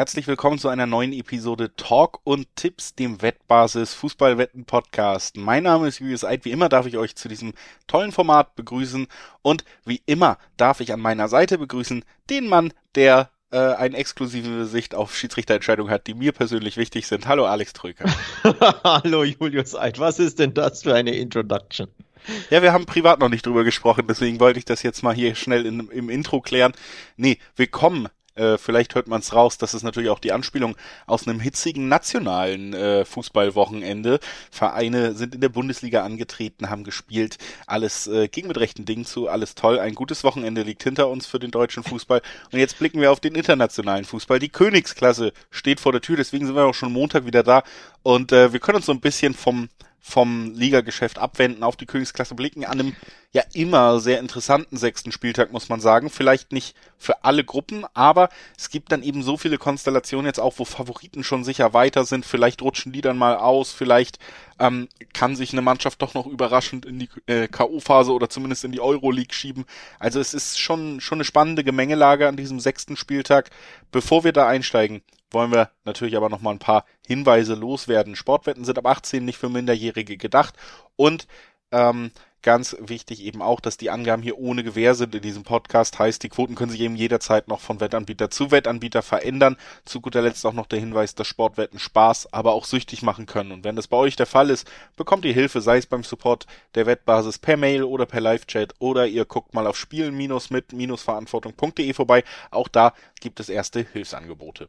herzlich willkommen zu einer neuen Episode Talk und Tipps, dem Wettbasis Fußballwetten Podcast. Mein Name ist Julius Eid. Wie immer darf ich euch zu diesem tollen Format begrüßen und wie immer darf ich an meiner Seite begrüßen den Mann, der äh, eine exklusive Sicht auf Schiedsrichterentscheidungen hat, die mir persönlich wichtig sind. Hallo Alex Trüker. Hallo Julius Eid. Was ist denn das für eine Introduction? Ja, wir haben privat noch nicht drüber gesprochen, deswegen wollte ich das jetzt mal hier schnell in, im Intro klären. Nee, willkommen äh, vielleicht hört man es raus, das ist natürlich auch die Anspielung aus einem hitzigen nationalen äh, Fußballwochenende. Vereine sind in der Bundesliga angetreten, haben gespielt, alles äh, ging mit rechten Dingen zu, alles toll. Ein gutes Wochenende liegt hinter uns für den deutschen Fußball. Und jetzt blicken wir auf den internationalen Fußball. Die Königsklasse steht vor der Tür, deswegen sind wir auch schon Montag wieder da. Und äh, wir können uns so ein bisschen vom vom Ligageschäft abwenden, auf die Königsklasse blicken, an einem ja immer sehr interessanten sechsten Spieltag, muss man sagen. Vielleicht nicht für alle Gruppen, aber es gibt dann eben so viele Konstellationen jetzt auch, wo Favoriten schon sicher weiter sind. Vielleicht rutschen die dann mal aus, vielleicht ähm, kann sich eine Mannschaft doch noch überraschend in die äh, K.O.-Phase oder zumindest in die Euroleague schieben. Also es ist schon, schon eine spannende Gemengelage an diesem sechsten Spieltag. Bevor wir da einsteigen, wollen wir natürlich aber noch mal ein paar Hinweise loswerden. Sportwetten sind ab 18 nicht für Minderjährige gedacht und ähm, ganz wichtig eben auch, dass die Angaben hier ohne Gewähr sind in diesem Podcast. Heißt, die Quoten können sich eben jederzeit noch von Wettanbieter zu Wettanbieter verändern. Zu guter Letzt auch noch der Hinweis, dass Sportwetten Spaß, aber auch süchtig machen können. Und wenn das bei euch der Fall ist, bekommt ihr Hilfe, sei es beim Support der Wettbasis per Mail oder per Live-Chat oder ihr guckt mal auf spielen-mit-verantwortung.de vorbei. Auch da gibt es erste Hilfsangebote.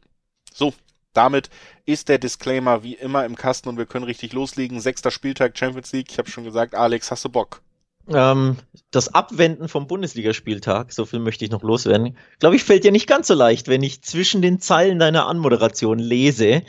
So, damit ist der Disclaimer wie immer im Kasten und wir können richtig loslegen. Sechster Spieltag Champions League. Ich habe schon gesagt, Alex, hast du Bock? Ähm, das Abwenden vom Bundesligaspieltag, so viel möchte ich noch loswerden, glaube ich, fällt dir nicht ganz so leicht, wenn ich zwischen den Zeilen deiner Anmoderation lese,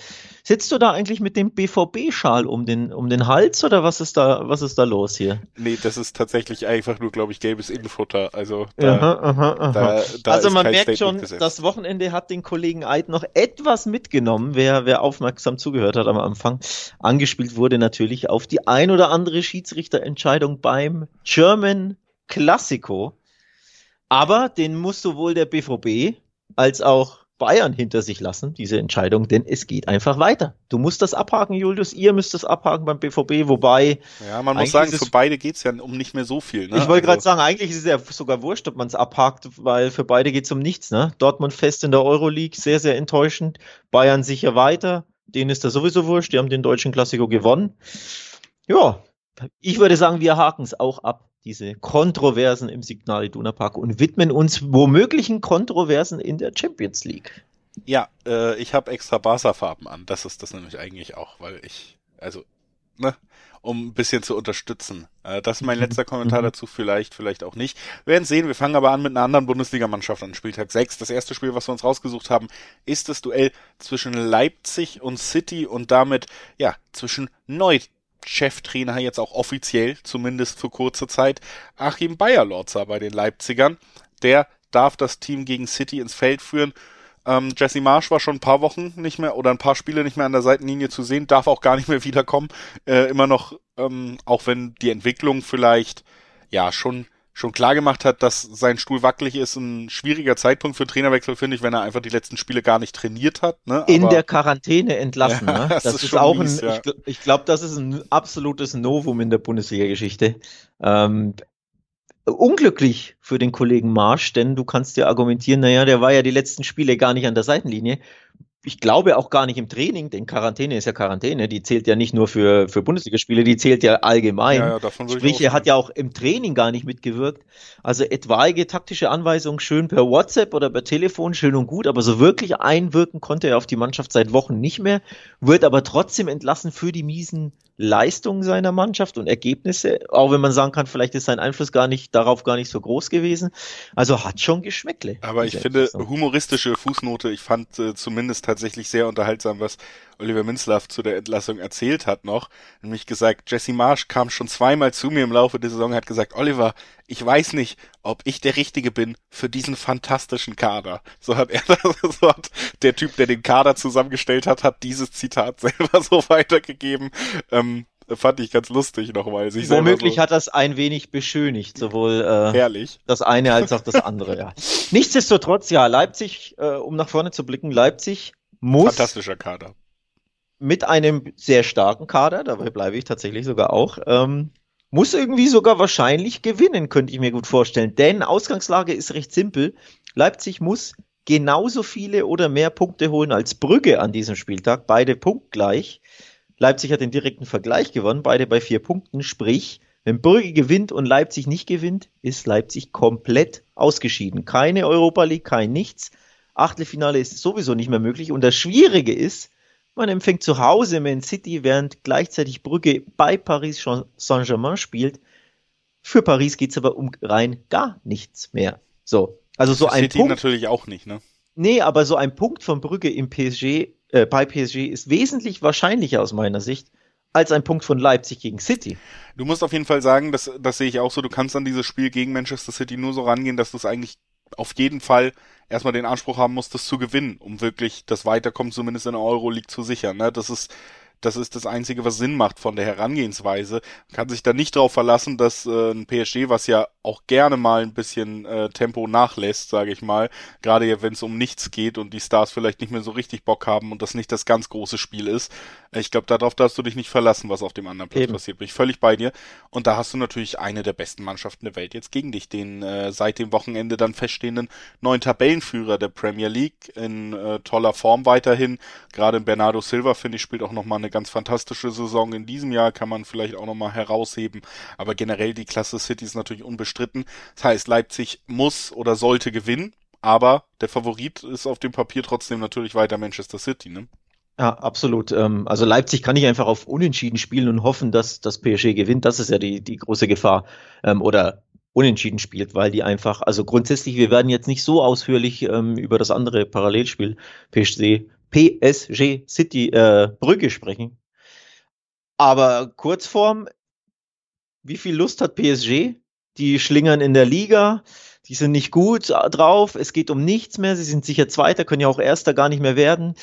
Sitzt du da eigentlich mit dem BVB-Schal um den, um den Hals oder was ist da, was ist da los hier? Nee, das ist tatsächlich einfach nur, glaube ich, gelbes Innenfutter. Also, da, aha, aha, aha. Da, da also man merkt schon, gesetzt. das Wochenende hat den Kollegen Eid noch etwas mitgenommen, wer, wer aufmerksam zugehört hat am Anfang. Angespielt wurde natürlich auf die ein oder andere Schiedsrichterentscheidung beim German Classico. Aber den muss sowohl der BVB als auch Bayern hinter sich lassen, diese Entscheidung, denn es geht einfach weiter. Du musst das abhaken, Julius, ihr müsst das abhaken beim BVB, wobei. Ja, man muss sagen, für beide geht's ja um nicht mehr so viel. Ne? Ich wollte also, gerade sagen, eigentlich ist es ja sogar wurscht, ob man es abhakt, weil für beide geht's um nichts. Ne? Dortmund fest in der Euroleague, sehr, sehr enttäuschend. Bayern sicher weiter, denen ist das sowieso wurscht, die haben den deutschen Klassiker gewonnen. Ja, ich würde sagen, wir haken es auch ab diese Kontroversen im Signal Iduna Park und widmen uns womöglichen Kontroversen in der Champions League. Ja, äh, ich habe extra Barca-Farben an. Das ist das nämlich eigentlich auch, weil ich, also, ne, um ein bisschen zu unterstützen. Äh, das ist mein mhm. letzter Kommentar mhm. dazu, vielleicht, vielleicht auch nicht. Wir werden sehen, wir fangen aber an mit einer anderen Bundesligamannschaft an Spieltag 6. Das erste Spiel, was wir uns rausgesucht haben, ist das Duell zwischen Leipzig und City und damit, ja, zwischen neu Cheftrainer jetzt auch offiziell, zumindest für kurze Zeit, Achim Bayerlorzer bei den Leipzigern. Der darf das Team gegen City ins Feld führen. Ähm, Jesse Marsch war schon ein paar Wochen nicht mehr oder ein paar Spiele nicht mehr an der Seitenlinie zu sehen, darf auch gar nicht mehr wiederkommen. Äh, immer noch, ähm, auch wenn die Entwicklung vielleicht ja schon schon klar gemacht hat, dass sein Stuhl wackelig ist, ein schwieriger Zeitpunkt für Trainerwechsel, finde ich, wenn er einfach die letzten Spiele gar nicht trainiert hat. Ne? In der Quarantäne entlassen. Ja, ne? Das, das, ist, ist auch mies, ein, ja. ich, ich glaube, das ist ein absolutes Novum in der Bundesliga-Geschichte. Ähm, unglücklich für den Kollegen Marsch, denn du kannst ja argumentieren, naja, der war ja die letzten Spiele gar nicht an der Seitenlinie ich glaube auch gar nicht im Training, denn Quarantäne ist ja Quarantäne, die zählt ja nicht nur für, für Bundesligaspiele, die zählt ja allgemein. Ja, ja, Sprich, er hat ja auch im Training gar nicht mitgewirkt. Also etwaige taktische Anweisungen schön per WhatsApp oder per Telefon, schön und gut, aber so wirklich einwirken konnte er auf die Mannschaft seit Wochen nicht mehr, wird aber trotzdem entlassen für die miesen Leistungen seiner Mannschaft und Ergebnisse, auch wenn man sagen kann, vielleicht ist sein Einfluss gar nicht darauf gar nicht so groß gewesen. Also hat schon Geschmäckle. Aber ich finde humoristische Fußnote, ich fand äh, zumindest tatsächlich sehr unterhaltsam, was Oliver Minzlaff zu der Entlassung erzählt hat noch, nämlich gesagt, Jesse Marsch kam schon zweimal zu mir im Laufe der Saison, hat gesagt, Oliver, ich weiß nicht, ob ich der Richtige bin für diesen fantastischen Kader. So hat er das, so hat der Typ, der den Kader zusammengestellt hat, hat dieses Zitat selber so weitergegeben. Ähm, fand ich ganz lustig nochmal. Womöglich so hat das ein wenig beschönigt, sowohl äh, Herrlich. das eine als auch das andere. Ja. Nichtsdestotrotz, ja, Leipzig, äh, um nach vorne zu blicken, Leipzig muss. Fantastischer Kader. Mit einem sehr starken Kader, dabei bleibe ich tatsächlich sogar auch, ähm, muss irgendwie sogar wahrscheinlich gewinnen, könnte ich mir gut vorstellen. Denn Ausgangslage ist recht simpel. Leipzig muss genauso viele oder mehr Punkte holen als Brügge an diesem Spieltag. Beide punktgleich. Leipzig hat den direkten Vergleich gewonnen, beide bei vier Punkten. Sprich, wenn Brügge gewinnt und Leipzig nicht gewinnt, ist Leipzig komplett ausgeschieden. Keine Europa League, kein nichts. Achtelfinale ist sowieso nicht mehr möglich. Und das Schwierige ist, man empfängt zu Hause Man City, während gleichzeitig Brügge bei Paris Saint-Germain spielt. Für Paris geht's aber um rein gar nichts mehr. So, also so Für ein City Punkt. natürlich auch nicht, ne? Nee, aber so ein Punkt von Brügge im PSG, äh, bei PSG ist wesentlich wahrscheinlicher aus meiner Sicht als ein Punkt von Leipzig gegen City. Du musst auf jeden Fall sagen, das, das sehe ich auch so, du kannst an dieses Spiel gegen Manchester City nur so rangehen, dass du es eigentlich auf jeden Fall erstmal den Anspruch haben musst, das zu gewinnen, um wirklich das Weiterkommen zumindest in der Euroleague zu sichern. Ne? Das ist das ist das Einzige, was Sinn macht von der Herangehensweise. Man kann sich da nicht darauf verlassen, dass äh, ein PSG, was ja auch gerne mal ein bisschen äh, Tempo nachlässt, sage ich mal, gerade wenn es um nichts geht und die Stars vielleicht nicht mehr so richtig Bock haben und das nicht das ganz große Spiel ist. Ich glaube, darauf darfst du dich nicht verlassen, was auf dem anderen Platz Eben. passiert. Bin ich völlig bei dir. Und da hast du natürlich eine der besten Mannschaften der Welt jetzt gegen dich, den äh, seit dem Wochenende dann feststehenden neuen Tabellenführer der Premier League in äh, toller Form weiterhin. Gerade Bernardo Silva, finde ich, spielt auch nochmal eine ganz fantastische Saison in diesem Jahr, kann man vielleicht auch nochmal herausheben. Aber generell die Klasse City ist natürlich unbestritten. Das heißt, Leipzig muss oder sollte gewinnen, aber der Favorit ist auf dem Papier trotzdem natürlich weiter Manchester City, ne? Ja, absolut. Ähm, also Leipzig kann ich einfach auf Unentschieden spielen und hoffen, dass das PSG gewinnt. Das ist ja die, die große Gefahr. Ähm, oder unentschieden spielt, weil die einfach, also grundsätzlich, wir werden jetzt nicht so ausführlich ähm, über das andere Parallelspiel PSG, PSG City äh, Brügge sprechen. Aber Kurzform, wie viel Lust hat PSG? Die schlingern in der Liga, die sind nicht gut drauf, es geht um nichts mehr, sie sind sicher Zweiter, können ja auch Erster gar nicht mehr werden.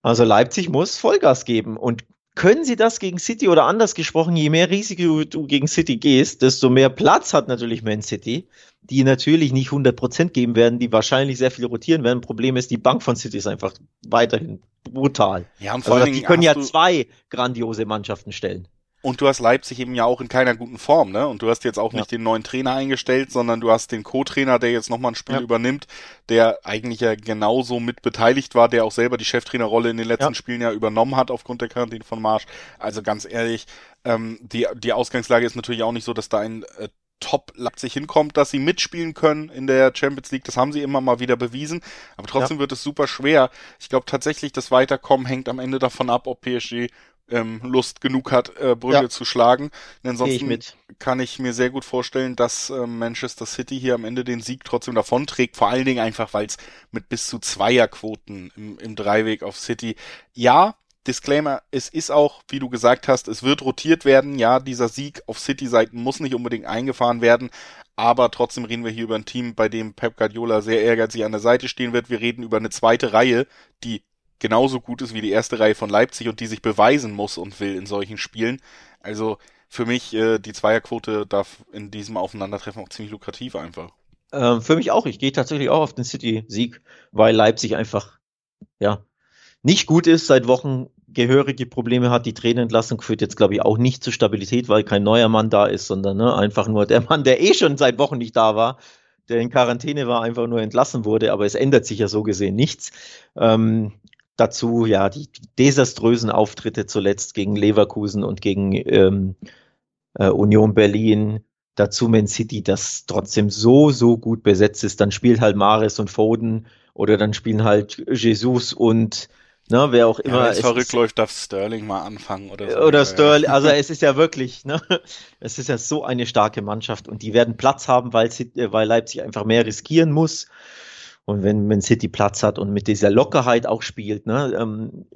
Also Leipzig muss Vollgas geben und können sie das gegen City oder anders gesprochen, je mehr Risiko du gegen City gehst, desto mehr Platz hat natürlich Man City, die natürlich nicht 100% geben werden, die wahrscheinlich sehr viel rotieren werden. Problem ist, die Bank von City ist einfach weiterhin brutal. Ja, und vor also, die können ja zwei grandiose Mannschaften stellen. Und du hast Leipzig eben ja auch in keiner guten Form, ne? Und du hast jetzt auch ja. nicht den neuen Trainer eingestellt, sondern du hast den Co-Trainer, der jetzt nochmal ein Spiel ja. übernimmt, der eigentlich ja genauso mit beteiligt war, der auch selber die Cheftrainerrolle in den letzten ja. Spielen ja übernommen hat aufgrund der Quarantäne von Marsch. Also ganz ehrlich, ähm, die, die Ausgangslage ist natürlich auch nicht so, dass da ein äh, Top Leipzig hinkommt, dass sie mitspielen können in der Champions League. Das haben sie immer mal wieder bewiesen. Aber trotzdem ja. wird es super schwer. Ich glaube tatsächlich, das Weiterkommen hängt am Ende davon ab, ob PSG ähm, Lust genug hat, äh, Brügge ja. zu schlagen. Denn ansonsten ich kann ich mir sehr gut vorstellen, dass äh, Manchester City hier am Ende den Sieg trotzdem davonträgt. Vor allen Dingen einfach, weil es mit bis zu Zweierquoten im, im Dreiweg auf City, ja, Disclaimer, es ist auch, wie du gesagt hast, es wird rotiert werden. Ja, dieser Sieg auf City-Seiten muss nicht unbedingt eingefahren werden, aber trotzdem reden wir hier über ein Team, bei dem Pep Guardiola sehr ehrgeizig an der Seite stehen wird. Wir reden über eine zweite Reihe, die genauso gut ist wie die erste Reihe von Leipzig und die sich beweisen muss und will in solchen Spielen. Also für mich äh, die Zweierquote darf in diesem Aufeinandertreffen auch ziemlich lukrativ einfach. Ähm, für mich auch. Ich gehe tatsächlich auch auf den City-Sieg, weil Leipzig einfach ja nicht gut ist, seit Wochen gehörige Probleme hat. Die Trainerentlassung führt jetzt, glaube ich, auch nicht zur Stabilität, weil kein neuer Mann da ist, sondern ne, einfach nur der Mann, der eh schon seit Wochen nicht da war, der in Quarantäne war, einfach nur entlassen wurde. Aber es ändert sich ja so gesehen nichts. Ähm, dazu ja die, desaströsen Auftritte zuletzt gegen Leverkusen und gegen ähm, äh, Union Berlin. Dazu Man City, das trotzdem so, so gut besetzt ist. Dann spielt halt Mares und Foden oder dann spielen halt Jesus und ne, wer auch immer. Ja, wenn es verrückt läuft, darf Sterling mal anfangen oder so. Oder Sterling, also es ist ja wirklich, ne, es ist ja so eine starke Mannschaft und die werden Platz haben, weil, weil Leipzig einfach mehr riskieren muss. Und wenn Man City Platz hat und mit dieser Lockerheit auch spielt, ne, ähm,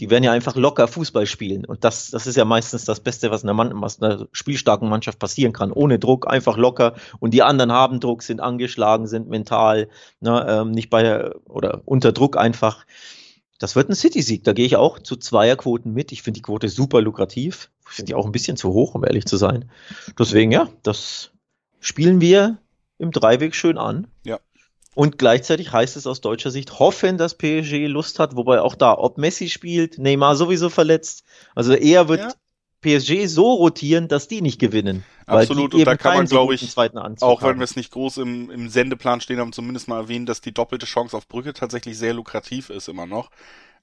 die werden ja einfach locker Fußball spielen. Und das, das ist ja meistens das Beste, was einer, Mann, was einer spielstarken Mannschaft passieren kann. Ohne Druck, einfach locker. Und die anderen haben Druck, sind angeschlagen, sind mental, ne, ähm, nicht bei, oder unter Druck einfach. Das wird ein City-Sieg. Da gehe ich auch zu Zweierquoten mit. Ich finde die Quote super lukrativ. Ich finde die auch ein bisschen zu hoch, um ehrlich zu sein. Deswegen, ja, das spielen wir im Dreiweg schön an. Ja. Und gleichzeitig heißt es aus deutscher Sicht hoffen, dass PSG Lust hat, wobei auch da, ob Messi spielt, Neymar sowieso verletzt. Also eher wird ja. PSG so rotieren, dass die nicht gewinnen. Absolut, und da kann man, glaube ich, auch wenn wir es nicht groß im, im Sendeplan stehen haben, zumindest mal erwähnen, dass die doppelte Chance auf Brücke tatsächlich sehr lukrativ ist immer noch.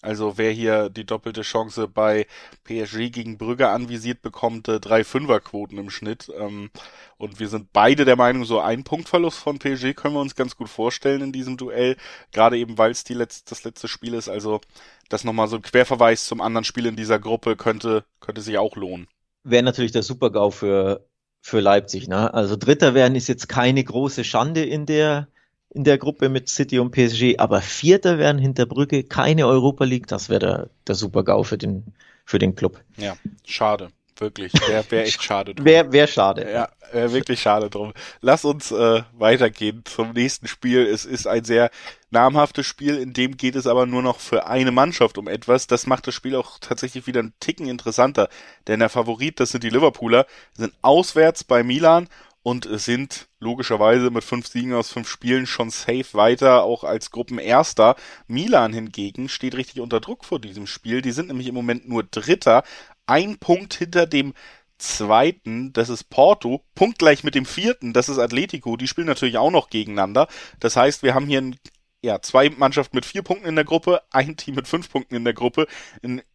Also wer hier die doppelte Chance bei PSG gegen Brügge anvisiert, bekommt äh, drei Fünferquoten im Schnitt. Ähm, und wir sind beide der Meinung, so ein Punktverlust von PSG können wir uns ganz gut vorstellen in diesem Duell. Gerade eben, weil es die letzte, das letzte Spiel ist. Also das nochmal so ein Querverweis zum anderen Spiel in dieser Gruppe könnte, könnte sich auch lohnen. Wäre natürlich der Super-GAU für, für Leipzig. Ne? Also Dritter werden ist jetzt keine große Schande in der in der Gruppe mit City und PSG, aber Vierter werden hinter Brücke, keine Europa League, das wäre der, der Super-GAU für den, für den Club. Ja, schade. Wirklich, wäre wär echt schade drum. Wäre wär schade. Ja, wäre wirklich schade drum. Lass uns äh, weitergehen zum nächsten Spiel. Es ist ein sehr namhaftes Spiel, in dem geht es aber nur noch für eine Mannschaft um etwas. Das macht das Spiel auch tatsächlich wieder einen Ticken interessanter. Denn der Favorit, das sind die Liverpooler, sind auswärts bei Milan und sind logischerweise mit fünf Siegen aus fünf Spielen schon safe weiter, auch als Gruppenerster. Milan hingegen steht richtig unter Druck vor diesem Spiel. Die sind nämlich im Moment nur Dritter, ein Punkt hinter dem zweiten, das ist Porto, punktgleich mit dem vierten, das ist Atletico. Die spielen natürlich auch noch gegeneinander. Das heißt, wir haben hier ein ja, zwei Mannschaften mit vier Punkten in der Gruppe, ein Team mit fünf Punkten in der Gruppe.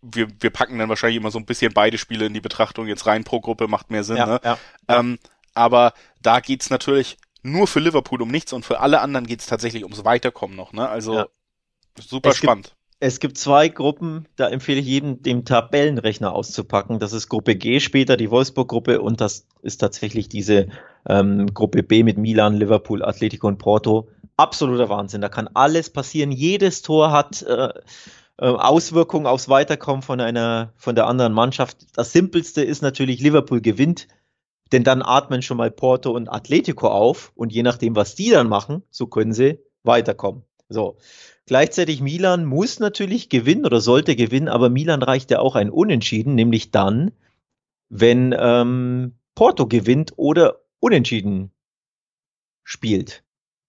Wir, wir packen dann wahrscheinlich immer so ein bisschen beide Spiele in die Betrachtung jetzt rein pro Gruppe, macht mehr Sinn. Ja, ne? ja, ja. Ähm, aber da geht's natürlich nur für Liverpool um nichts und für alle anderen geht's tatsächlich ums Weiterkommen noch. Ne? Also ja. super es spannend. Es gibt zwei Gruppen, da empfehle ich jedem, den Tabellenrechner auszupacken. Das ist Gruppe G später, die Wolfsburg-Gruppe und das ist tatsächlich diese ähm, Gruppe B mit Milan, Liverpool, Atletico und Porto. Absoluter Wahnsinn. Da kann alles passieren. Jedes Tor hat äh, äh Auswirkungen aufs Weiterkommen von einer, von der anderen Mannschaft. Das simpelste ist natürlich, Liverpool gewinnt denn dann atmen schon mal Porto und Atletico auf und je nachdem, was die dann machen, so können sie weiterkommen. So. Gleichzeitig Milan muss natürlich gewinnen oder sollte gewinnen, aber Milan reicht ja auch ein Unentschieden, nämlich dann, wenn ähm, Porto gewinnt oder Unentschieden spielt.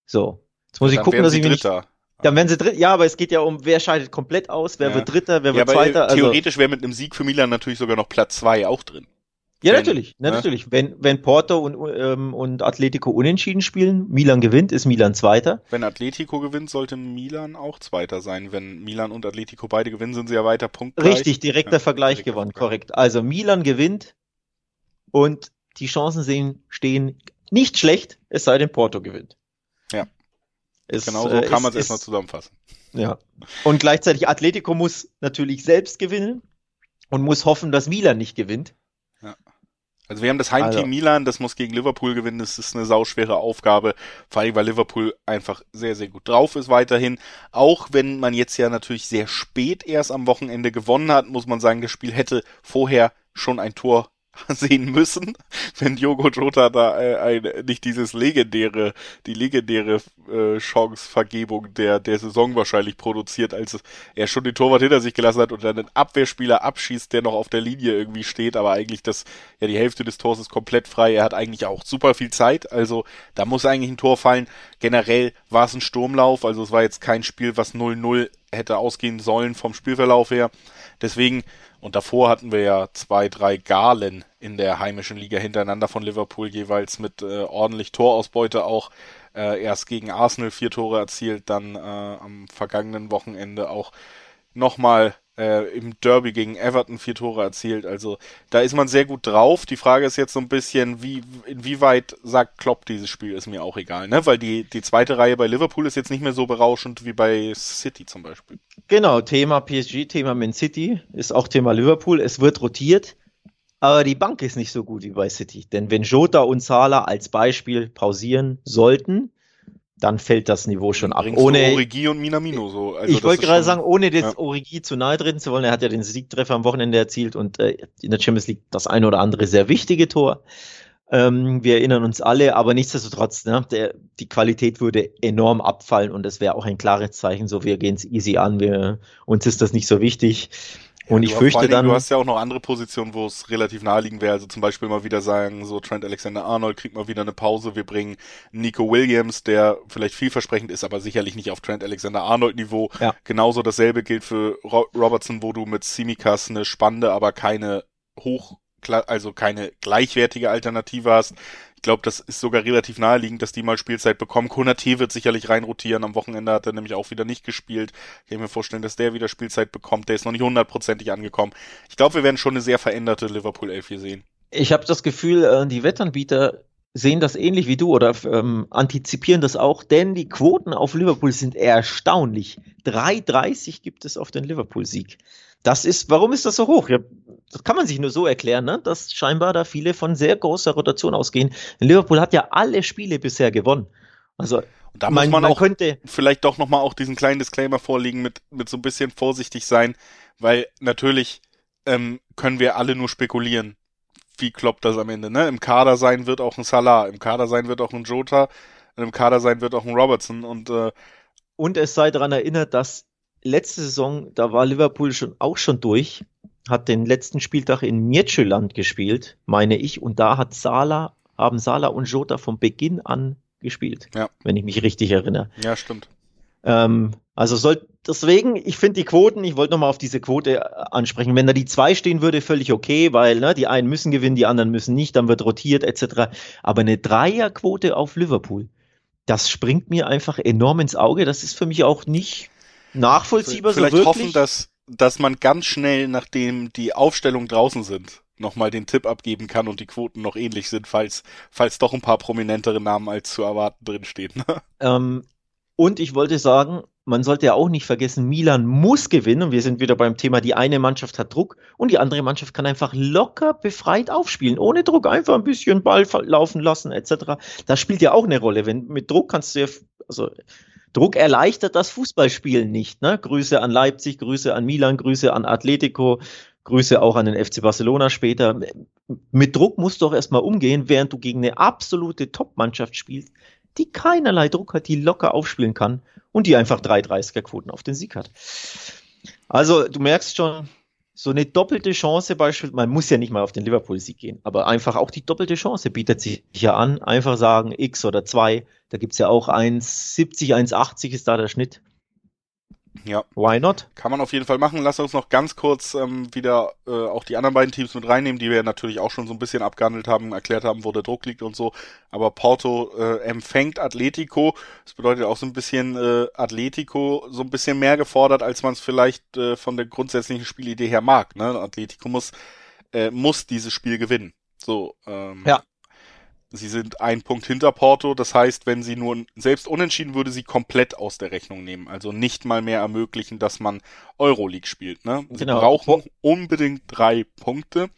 So. Jetzt muss ja, ich gucken, dass ich mich. Dritter. Dann werden sie dritter. Ja, aber es geht ja um, wer scheidet komplett aus, wer ja. wird Dritter, wer ja, wird Zweiter. Also theoretisch wäre mit einem Sieg für Milan natürlich sogar noch Platz zwei auch drin. Ja, natürlich, ne? natürlich. Wenn, wenn Porto und, ähm, und Atletico unentschieden spielen, Milan gewinnt, ist Milan Zweiter. Wenn Atletico gewinnt, sollte Milan auch Zweiter sein. Wenn Milan und Atletico beide gewinnen, sind sie ja weiter punktgleich. Richtig, direkter ja, Vergleich direkter gewonnen, Vergleich. korrekt. Also Milan gewinnt und die Chancen sehen, stehen nicht schlecht, es sei denn Porto gewinnt. Ja. Es, genau so äh, kann man es erstmal zusammenfassen. Ja. Und gleichzeitig Atletico muss natürlich selbst gewinnen und muss hoffen, dass Milan nicht gewinnt. Also wir haben das Heimteam also. Milan, das muss gegen Liverpool gewinnen, das ist eine sauschwere Aufgabe, vor allem weil Liverpool einfach sehr, sehr gut drauf ist weiterhin. Auch wenn man jetzt ja natürlich sehr spät erst am Wochenende gewonnen hat, muss man sagen, das Spiel hätte vorher schon ein Tor sehen müssen, wenn Diogo Jota da äh, ein, nicht dieses legendäre, die legendäre äh, Chancevergebung der, der Saison wahrscheinlich produziert, als er schon den Torwart hinter sich gelassen hat und dann einen Abwehrspieler abschießt, der noch auf der Linie irgendwie steht, aber eigentlich das, ja, die Hälfte des Tors ist komplett frei. Er hat eigentlich auch super viel Zeit, also da muss eigentlich ein Tor fallen. Generell war es ein Sturmlauf, also es war jetzt kein Spiel, was 0-0 hätte ausgehen sollen vom Spielverlauf her. Deswegen und davor hatten wir ja zwei, drei Galen in der heimischen Liga hintereinander von Liverpool jeweils mit äh, ordentlich Torausbeute auch. Äh, erst gegen Arsenal vier Tore erzielt, dann äh, am vergangenen Wochenende auch nochmal äh, im Derby gegen Everton vier Tore erzielt. Also da ist man sehr gut drauf. Die Frage ist jetzt so ein bisschen, wie inwieweit sagt Klopp, dieses Spiel ist mir auch egal, ne? Weil die, die zweite Reihe bei Liverpool ist jetzt nicht mehr so berauschend wie bei City zum Beispiel. Genau, Thema PSG, Thema Man City ist auch Thema Liverpool. Es wird rotiert. Aber die Bank ist nicht so gut wie bei City. Denn wenn Jota und Salah als Beispiel pausieren sollten, dann fällt das Niveau schon ab. Ohne Origi und Minamino so. Also ich wollte gerade sagen, ohne das ja. Origi zu nahe treten zu wollen, er hat ja den Siegtreffer am Wochenende erzielt und äh, in der Champions League das eine oder andere sehr wichtige Tor. Ähm, wir erinnern uns alle, aber nichtsdestotrotz, ne, der, die Qualität würde enorm abfallen und das wäre auch ein klares Zeichen, so wir gehen es easy an, wir, uns ist das nicht so wichtig. Und ich fürchte dann. Du hast ja auch noch andere Positionen, wo es relativ naheliegend wäre. Also zum Beispiel mal wieder sagen, so Trent Alexander Arnold kriegt mal wieder eine Pause. Wir bringen Nico Williams, der vielleicht vielversprechend ist, aber sicherlich nicht auf Trent Alexander Arnold Niveau. Ja. Genauso dasselbe gilt für Ro Robertson, wo du mit Simikas eine spannende, aber keine hoch, also keine gleichwertige Alternative hast. Ich glaube, das ist sogar relativ naheliegend, dass die mal Spielzeit bekommen. Konate wird sicherlich reinrotieren. Am Wochenende hat er nämlich auch wieder nicht gespielt. Ich kann mir vorstellen, dass der wieder Spielzeit bekommt. Der ist noch nicht hundertprozentig angekommen. Ich glaube, wir werden schon eine sehr veränderte Liverpool 11 hier sehen. Ich habe das Gefühl, äh, die Wettanbieter sehen das ähnlich wie du oder ähm, antizipieren das auch, denn die Quoten auf Liverpool sind erstaunlich. 3,30 gibt es auf den Liverpool-Sieg. Das ist, warum ist das so hoch? Ja, das kann man sich nur so erklären, ne? dass scheinbar da viele von sehr großer Rotation ausgehen. Liverpool hat ja alle Spiele bisher gewonnen. Also und da muss man, man auch könnte vielleicht doch nochmal auch diesen kleinen Disclaimer vorlegen mit, mit so ein bisschen vorsichtig sein, weil natürlich ähm, können wir alle nur spekulieren, wie kloppt das am Ende. Ne? Im Kader sein wird auch ein Salah, im Kader sein wird auch ein Jota, im Kader sein wird auch ein Robertson und äh, und es sei daran erinnert, dass letzte Saison, da war Liverpool schon auch schon durch, hat den letzten Spieltag in Mircüland gespielt, meine ich, und da hat Sala, haben Sala und Jota von Beginn an gespielt, ja. wenn ich mich richtig erinnere. Ja, stimmt. Ähm, also soll, deswegen, ich finde die Quoten, ich wollte nochmal auf diese Quote äh, ansprechen. Wenn da die zwei stehen würde, völlig okay, weil ne, die einen müssen gewinnen, die anderen müssen nicht, dann wird rotiert etc. Aber eine Dreierquote auf Liverpool, das springt mir einfach enorm ins Auge. Das ist für mich auch nicht nachvollziehbar. Vielleicht so hoffen, dass, dass man ganz schnell, nachdem die Aufstellungen draußen sind, nochmal den Tipp abgeben kann und die Quoten noch ähnlich sind, falls, falls doch ein paar prominentere Namen als zu erwarten drinstehen. Ähm, und ich wollte sagen, man sollte ja auch nicht vergessen, Milan muss gewinnen. Und wir sind wieder beim Thema, die eine Mannschaft hat Druck und die andere Mannschaft kann einfach locker befreit aufspielen, ohne Druck, einfach ein bisschen Ball laufen lassen, etc. Das spielt ja auch eine Rolle. Wenn mit Druck kannst du ja, also Druck erleichtert das Fußballspielen nicht. Ne? Grüße an Leipzig, Grüße an Milan, Grüße an Atletico, Grüße auch an den FC Barcelona später. Mit Druck musst du auch erstmal umgehen, während du gegen eine absolute Top-Mannschaft spielst, die keinerlei Druck hat, die locker aufspielen kann und die einfach 3,30er-Quoten auf den Sieg hat. Also du merkst schon, so eine doppelte Chance beispielsweise, man muss ja nicht mal auf den Liverpool-Sieg gehen, aber einfach auch die doppelte Chance bietet sich ja an. Einfach sagen, X oder 2, da gibt's ja auch 1,70, 1,80 ist da der Schnitt. Ja. Why not? Kann man auf jeden Fall machen. Lass uns noch ganz kurz ähm, wieder äh, auch die anderen beiden Teams mit reinnehmen, die wir natürlich auch schon so ein bisschen abgehandelt haben, erklärt haben, wo der Druck liegt und so. Aber Porto äh, empfängt Atletico. Das bedeutet auch so ein bisschen äh, Atletico so ein bisschen mehr gefordert, als man es vielleicht äh, von der grundsätzlichen Spielidee her mag. Ne? Atletico muss äh, muss dieses Spiel gewinnen. So. Ähm, ja. Sie sind ein Punkt hinter Porto, das heißt, wenn sie nur selbst unentschieden würde sie komplett aus der Rechnung nehmen. Also nicht mal mehr ermöglichen, dass man Euroleague spielt. Ne? Sie genau. brauchen unbedingt drei Punkte.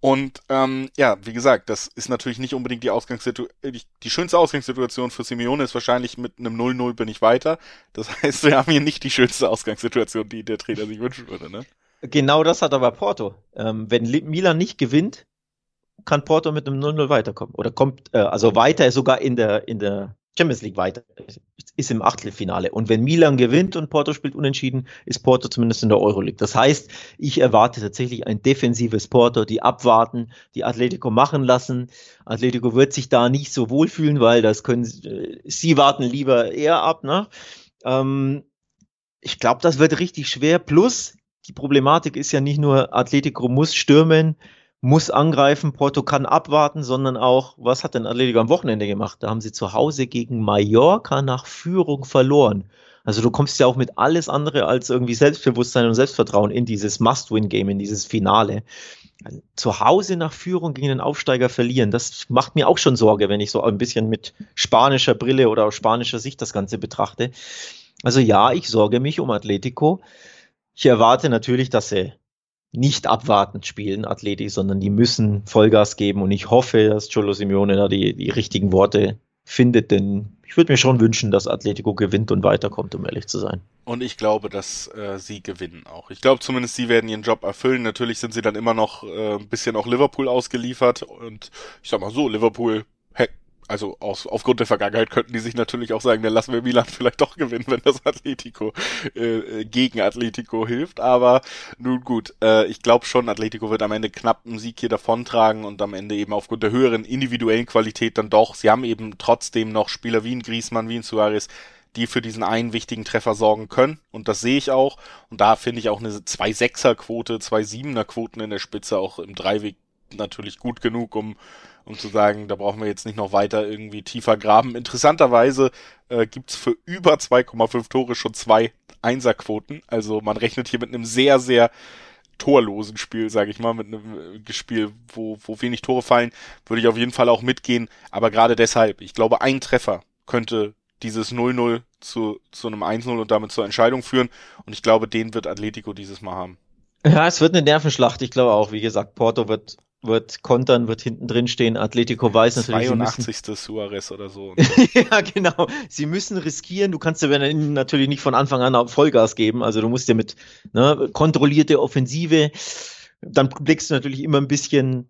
Und ähm, ja, wie gesagt, das ist natürlich nicht unbedingt die Ausgangssituation. Die, die schönste Ausgangssituation für Simeone ist wahrscheinlich mit einem 0-0 bin ich weiter. Das heißt, wir haben hier nicht die schönste Ausgangssituation, die der Trainer sich wünschen würde. Ne? Genau das hat aber Porto. Ähm, wenn Milan nicht gewinnt, kann Porto mit einem 0-0 weiterkommen. Oder kommt, äh, also weiter sogar in der, in der Champions League weiter. Ist im Achtelfinale. Und wenn Milan gewinnt und Porto spielt unentschieden, ist Porto zumindest in der Euroleague. Das heißt, ich erwarte tatsächlich ein defensives Porto, die abwarten, die Atletico machen lassen. Atletico wird sich da nicht so wohlfühlen, weil das können, äh, sie warten lieber eher ab, ne? Ähm, ich glaube, das wird richtig schwer. Plus, die Problematik ist ja nicht nur, Atletico muss stürmen, muss angreifen, Porto kann abwarten, sondern auch, was hat denn Atletico am Wochenende gemacht? Da haben sie zu Hause gegen Mallorca nach Führung verloren. Also du kommst ja auch mit alles andere als irgendwie Selbstbewusstsein und Selbstvertrauen in dieses Must-Win-Game, in dieses Finale. Zu Hause nach Führung gegen den Aufsteiger verlieren, das macht mir auch schon Sorge, wenn ich so ein bisschen mit spanischer Brille oder aus spanischer Sicht das Ganze betrachte. Also ja, ich sorge mich um Atletico. Ich erwarte natürlich, dass sie nicht abwartend spielen, Athleti, sondern die müssen Vollgas geben und ich hoffe, dass Cholo Simeone da die, die richtigen Worte findet, denn ich würde mir schon wünschen, dass Atletico gewinnt und weiterkommt, um ehrlich zu sein. Und ich glaube, dass äh, sie gewinnen auch. Ich glaube zumindest, sie werden ihren Job erfüllen. Natürlich sind sie dann immer noch äh, ein bisschen auch Liverpool ausgeliefert und ich sag mal so, Liverpool also aus, aufgrund der Vergangenheit könnten die sich natürlich auch sagen, dann lassen wir Milan vielleicht doch gewinnen, wenn das Atletico äh, äh, gegen Atletico hilft. Aber nun gut, äh, ich glaube schon, Atletico wird am Ende knapp einen Sieg hier davontragen und am Ende eben aufgrund der höheren individuellen Qualität dann doch. Sie haben eben trotzdem noch Spieler wie ein Griezmann, wie ein Suarez, die für diesen einen wichtigen Treffer sorgen können. Und das sehe ich auch. Und da finde ich auch eine 2-6er-Quote, 2-7er-Quoten in der Spitze auch im Dreiweg natürlich gut genug, um um zu sagen, da brauchen wir jetzt nicht noch weiter irgendwie tiefer graben. Interessanterweise äh, gibt's für über 2,5 Tore schon zwei Einserquoten. Also man rechnet hier mit einem sehr, sehr torlosen Spiel, sage ich mal, mit einem äh, Spiel, wo, wo wenig Tore fallen, würde ich auf jeden Fall auch mitgehen. Aber gerade deshalb, ich glaube, ein Treffer könnte dieses 0-0 zu, zu einem 1-0 und damit zur Entscheidung führen. Und ich glaube, den wird Atletico dieses Mal haben. Ja, es wird eine Nervenschlacht. Ich glaube auch, wie gesagt, Porto wird wird kontern, wird hinten drin stehen. Atletico weiß natürlich. 82. Müssen, Suarez oder so. ja, genau. Sie müssen riskieren. Du kannst dir natürlich nicht von Anfang an Vollgas geben. Also du musst dir mit ne, kontrollierte Offensive. Dann blickst du natürlich immer ein bisschen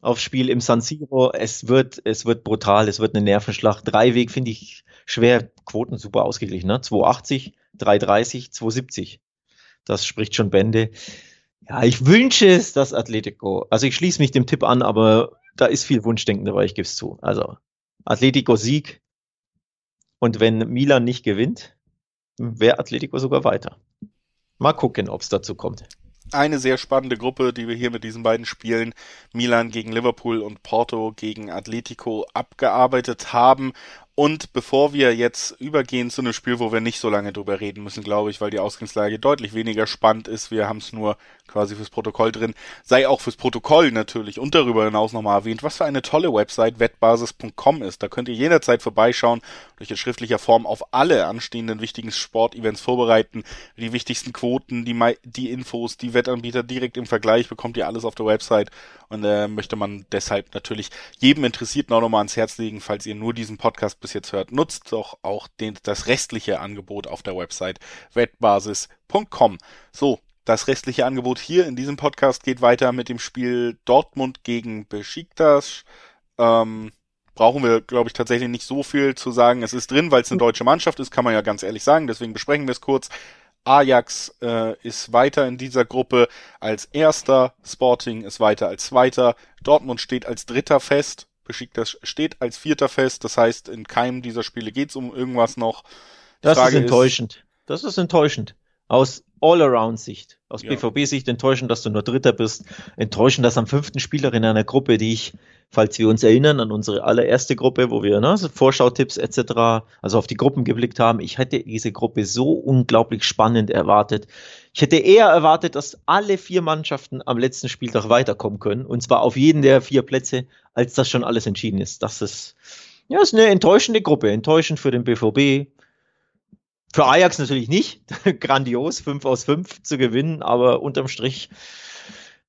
aufs Spiel im San Siro. Es wird, es wird brutal. Es wird eine Nervenschlacht. Dreiweg finde ich schwer. Quoten super ausgeglichen. Ne? 280, 330, 270. Das spricht schon Bände. Ja, ich wünsche es, dass Atletico. Also ich schließe mich dem Tipp an, aber da ist viel Wunschdenken dabei, ich gebe es zu. Also Atletico Sieg. Und wenn Milan nicht gewinnt, wäre Atletico sogar weiter. Mal gucken, ob es dazu kommt. Eine sehr spannende Gruppe, die wir hier mit diesen beiden Spielen Milan gegen Liverpool und Porto gegen Atletico abgearbeitet haben. Und bevor wir jetzt übergehen zu einem Spiel, wo wir nicht so lange drüber reden müssen, glaube ich, weil die Ausgangslage deutlich weniger spannend ist, wir haben es nur quasi fürs Protokoll drin, sei auch fürs Protokoll natürlich und darüber hinaus nochmal erwähnt, was für eine tolle Website wettbasis.com ist. Da könnt ihr jederzeit vorbeischauen, durch in schriftlicher Form auf alle anstehenden wichtigen Sportevents vorbereiten, die wichtigsten Quoten, die, die Infos, die Wettanbieter direkt im Vergleich, bekommt ihr alles auf der Website und äh, möchte man deshalb natürlich jedem Interessierten auch nochmal ans Herz legen, falls ihr nur diesen Podcast bis jetzt hört, nutzt doch auch den, das restliche Angebot auf der Website wettbasis.com. So, das restliche Angebot hier in diesem Podcast geht weiter mit dem Spiel Dortmund gegen Besiktas. Ähm, brauchen wir, glaube ich, tatsächlich nicht so viel zu sagen. Es ist drin, weil es eine deutsche Mannschaft ist, kann man ja ganz ehrlich sagen. Deswegen besprechen wir es kurz. Ajax äh, ist weiter in dieser Gruppe als erster, Sporting ist weiter als zweiter, Dortmund steht als dritter fest, Besiktas steht als vierter fest, das heißt, in keinem dieser Spiele geht es um irgendwas noch. Die das Frage ist enttäuschend. Ist, das ist enttäuschend. Aus All-Around-Sicht, aus ja. BVB-Sicht enttäuschend, dass du nur Dritter bist. Enttäuschend, dass am fünften Spieler in einer Gruppe, die ich, falls wir uns erinnern, an unsere allererste Gruppe, wo wir ne, so Vorschautipps etc., also auf die Gruppen geblickt haben, ich hätte diese Gruppe so unglaublich spannend erwartet. Ich hätte eher erwartet, dass alle vier Mannschaften am letzten Spieltag weiterkommen können, und zwar auf jeden der vier Plätze, als das schon alles entschieden ist. Das ist, ja, ist eine enttäuschende Gruppe. Enttäuschend für den BVB, für Ajax natürlich nicht. Grandios, 5 aus 5 zu gewinnen, aber unterm Strich,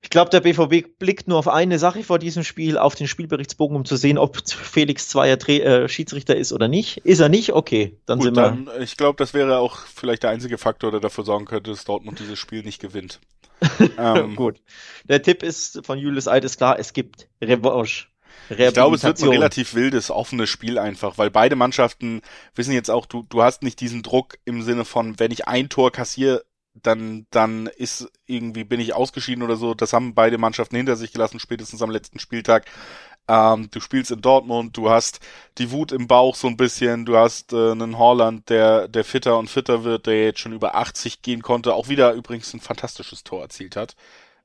ich glaube, der BVB blickt nur auf eine Sache vor diesem Spiel, auf den Spielberichtsbogen, um zu sehen, ob Felix Zweier äh, Schiedsrichter ist oder nicht. Ist er nicht? Okay, dann Gut, sind wir. Dann, ich glaube, das wäre auch vielleicht der einzige Faktor, der dafür sorgen könnte, dass Dortmund dieses Spiel nicht gewinnt. ähm, Gut. Der Tipp ist von Julius Eid ist klar, es gibt Revanche. Ich glaube, es wird ein relativ wildes, offenes Spiel einfach, weil beide Mannschaften wissen jetzt auch, du, du hast nicht diesen Druck im Sinne von, wenn ich ein Tor kassiere, dann, dann ist irgendwie, bin ich ausgeschieden oder so. Das haben beide Mannschaften hinter sich gelassen, spätestens am letzten Spieltag. Ähm, du spielst in Dortmund, du hast die Wut im Bauch so ein bisschen, du hast äh, einen Holland, der, der fitter und fitter wird, der jetzt schon über 80 gehen konnte, auch wieder übrigens ein fantastisches Tor erzielt hat.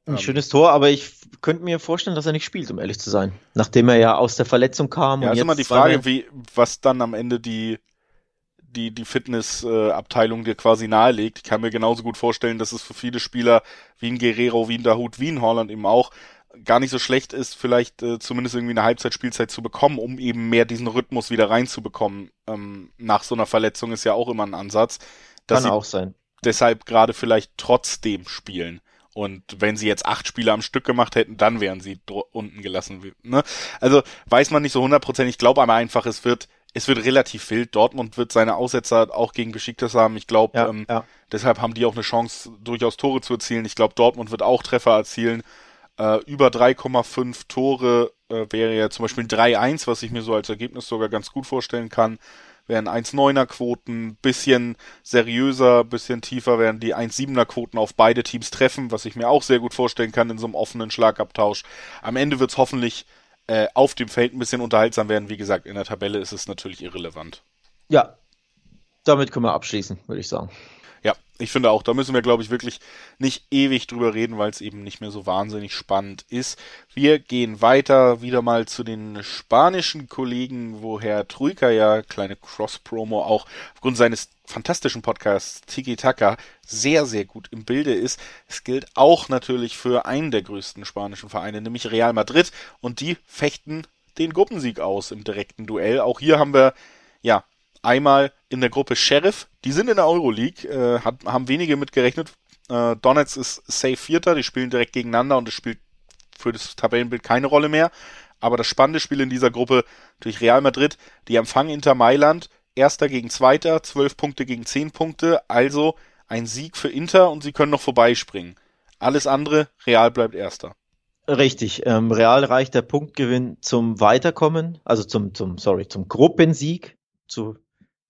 Ein ähm, schönes Tor, aber ich könnte mir vorstellen, dass er nicht spielt, um ehrlich zu sein. Nachdem er ja aus der Verletzung kam. Ja, und ist immer die Frage, wie, was dann am Ende die, die, die Fitnessabteilung äh, dir quasi nahelegt. Ich kann mir genauso gut vorstellen, dass es für viele Spieler wie ein Guerrero, wie ein Dahut, wie ein Holland eben auch gar nicht so schlecht ist, vielleicht äh, zumindest irgendwie eine Halbzeitspielzeit zu bekommen, um eben mehr diesen Rhythmus wieder reinzubekommen. Ähm, nach so einer Verletzung ist ja auch immer ein Ansatz. Kann auch sein. Deshalb gerade vielleicht trotzdem spielen. Und wenn sie jetzt acht Spiele am Stück gemacht hätten, dann wären sie unten gelassen. Ne? Also weiß man nicht so hundertprozentig. Ich glaube aber einfach, es wird, es wird relativ wild. Dortmund wird seine Aussetzer auch gegen Besiktas haben. Ich glaube, ja, ähm, ja. deshalb haben die auch eine Chance, durchaus Tore zu erzielen. Ich glaube, Dortmund wird auch Treffer erzielen. Äh, über 3,5 Tore äh, wäre ja zum Beispiel 3-1, was ich mir so als Ergebnis sogar ganz gut vorstellen kann. Wären 1,9er Quoten, bisschen seriöser, bisschen tiefer werden die 1,7er Quoten auf beide Teams treffen, was ich mir auch sehr gut vorstellen kann in so einem offenen Schlagabtausch. Am Ende wird es hoffentlich äh, auf dem Feld ein bisschen unterhaltsam werden. Wie gesagt, in der Tabelle ist es natürlich irrelevant. Ja, damit können wir abschließen, würde ich sagen. Ich finde auch, da müssen wir, glaube ich, wirklich nicht ewig drüber reden, weil es eben nicht mehr so wahnsinnig spannend ist. Wir gehen weiter wieder mal zu den spanischen Kollegen, wo Herr Truika ja, kleine Cross-Promo, auch aufgrund seines fantastischen Podcasts Tiki Taka sehr, sehr gut im Bilde ist. Es gilt auch natürlich für einen der größten spanischen Vereine, nämlich Real Madrid. Und die fechten den Gruppensieg aus im direkten Duell. Auch hier haben wir, ja, einmal in der Gruppe Sheriff, die sind in der Euroleague, äh, hat, haben wenige mitgerechnet. Äh, Donetsk ist safe Vierter, die spielen direkt gegeneinander und es spielt für das Tabellenbild keine Rolle mehr. Aber das spannende Spiel in dieser Gruppe durch Real Madrid, die empfangen Inter Mailand, Erster gegen Zweiter, zwölf Punkte gegen zehn Punkte, also ein Sieg für Inter und sie können noch vorbeispringen. Alles andere, Real bleibt Erster. Richtig, ähm, Real reicht der Punktgewinn zum Weiterkommen, also zum, zum, sorry, zum Gruppensieg, zu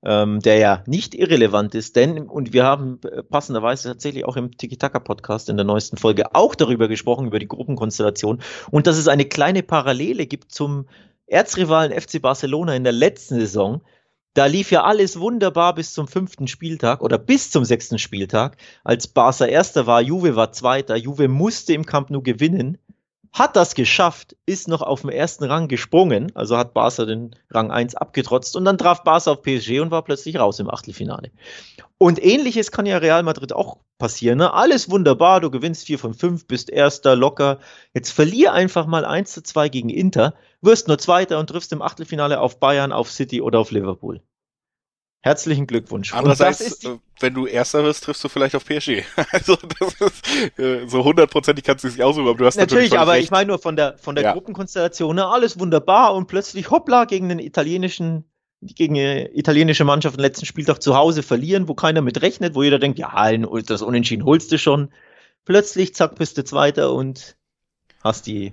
ähm, der ja nicht irrelevant ist, denn, und wir haben äh, passenderweise tatsächlich auch im Tiki-Taka-Podcast in der neuesten Folge auch darüber gesprochen, über die Gruppenkonstellation und dass es eine kleine Parallele gibt zum Erzrivalen FC Barcelona in der letzten Saison. Da lief ja alles wunderbar bis zum fünften Spieltag oder bis zum sechsten Spieltag, als Barca erster war, Juve war zweiter, Juve musste im Camp nur gewinnen hat das geschafft, ist noch auf den ersten Rang gesprungen, also hat Barca den Rang 1 abgetrotzt und dann traf Barca auf PSG und war plötzlich raus im Achtelfinale. Und ähnliches kann ja Real Madrid auch passieren. Ne? Alles wunderbar, du gewinnst 4 von 5, bist erster, locker. Jetzt verlier einfach mal 1 zu 2 gegen Inter, wirst nur Zweiter und triffst im Achtelfinale auf Bayern, auf City oder auf Liverpool. Herzlichen Glückwunsch. Andererseits, äh, wenn du Erster wirst, triffst du vielleicht auf PSG. also das ist äh, so hundertprozentig kannst du es nicht aussuchen, aber du hast natürlich. Natürlich, aber recht. ich meine nur von der von der ja. Gruppenkonstellation, ne, alles wunderbar und plötzlich hoppla gegen den italienischen gegen eine italienische Mannschaft den letzten Spieltag zu Hause verlieren, wo keiner mit rechnet, wo jeder denkt, ja, das Unentschieden holst du schon. Plötzlich, zack, bist du Zweiter und hast die,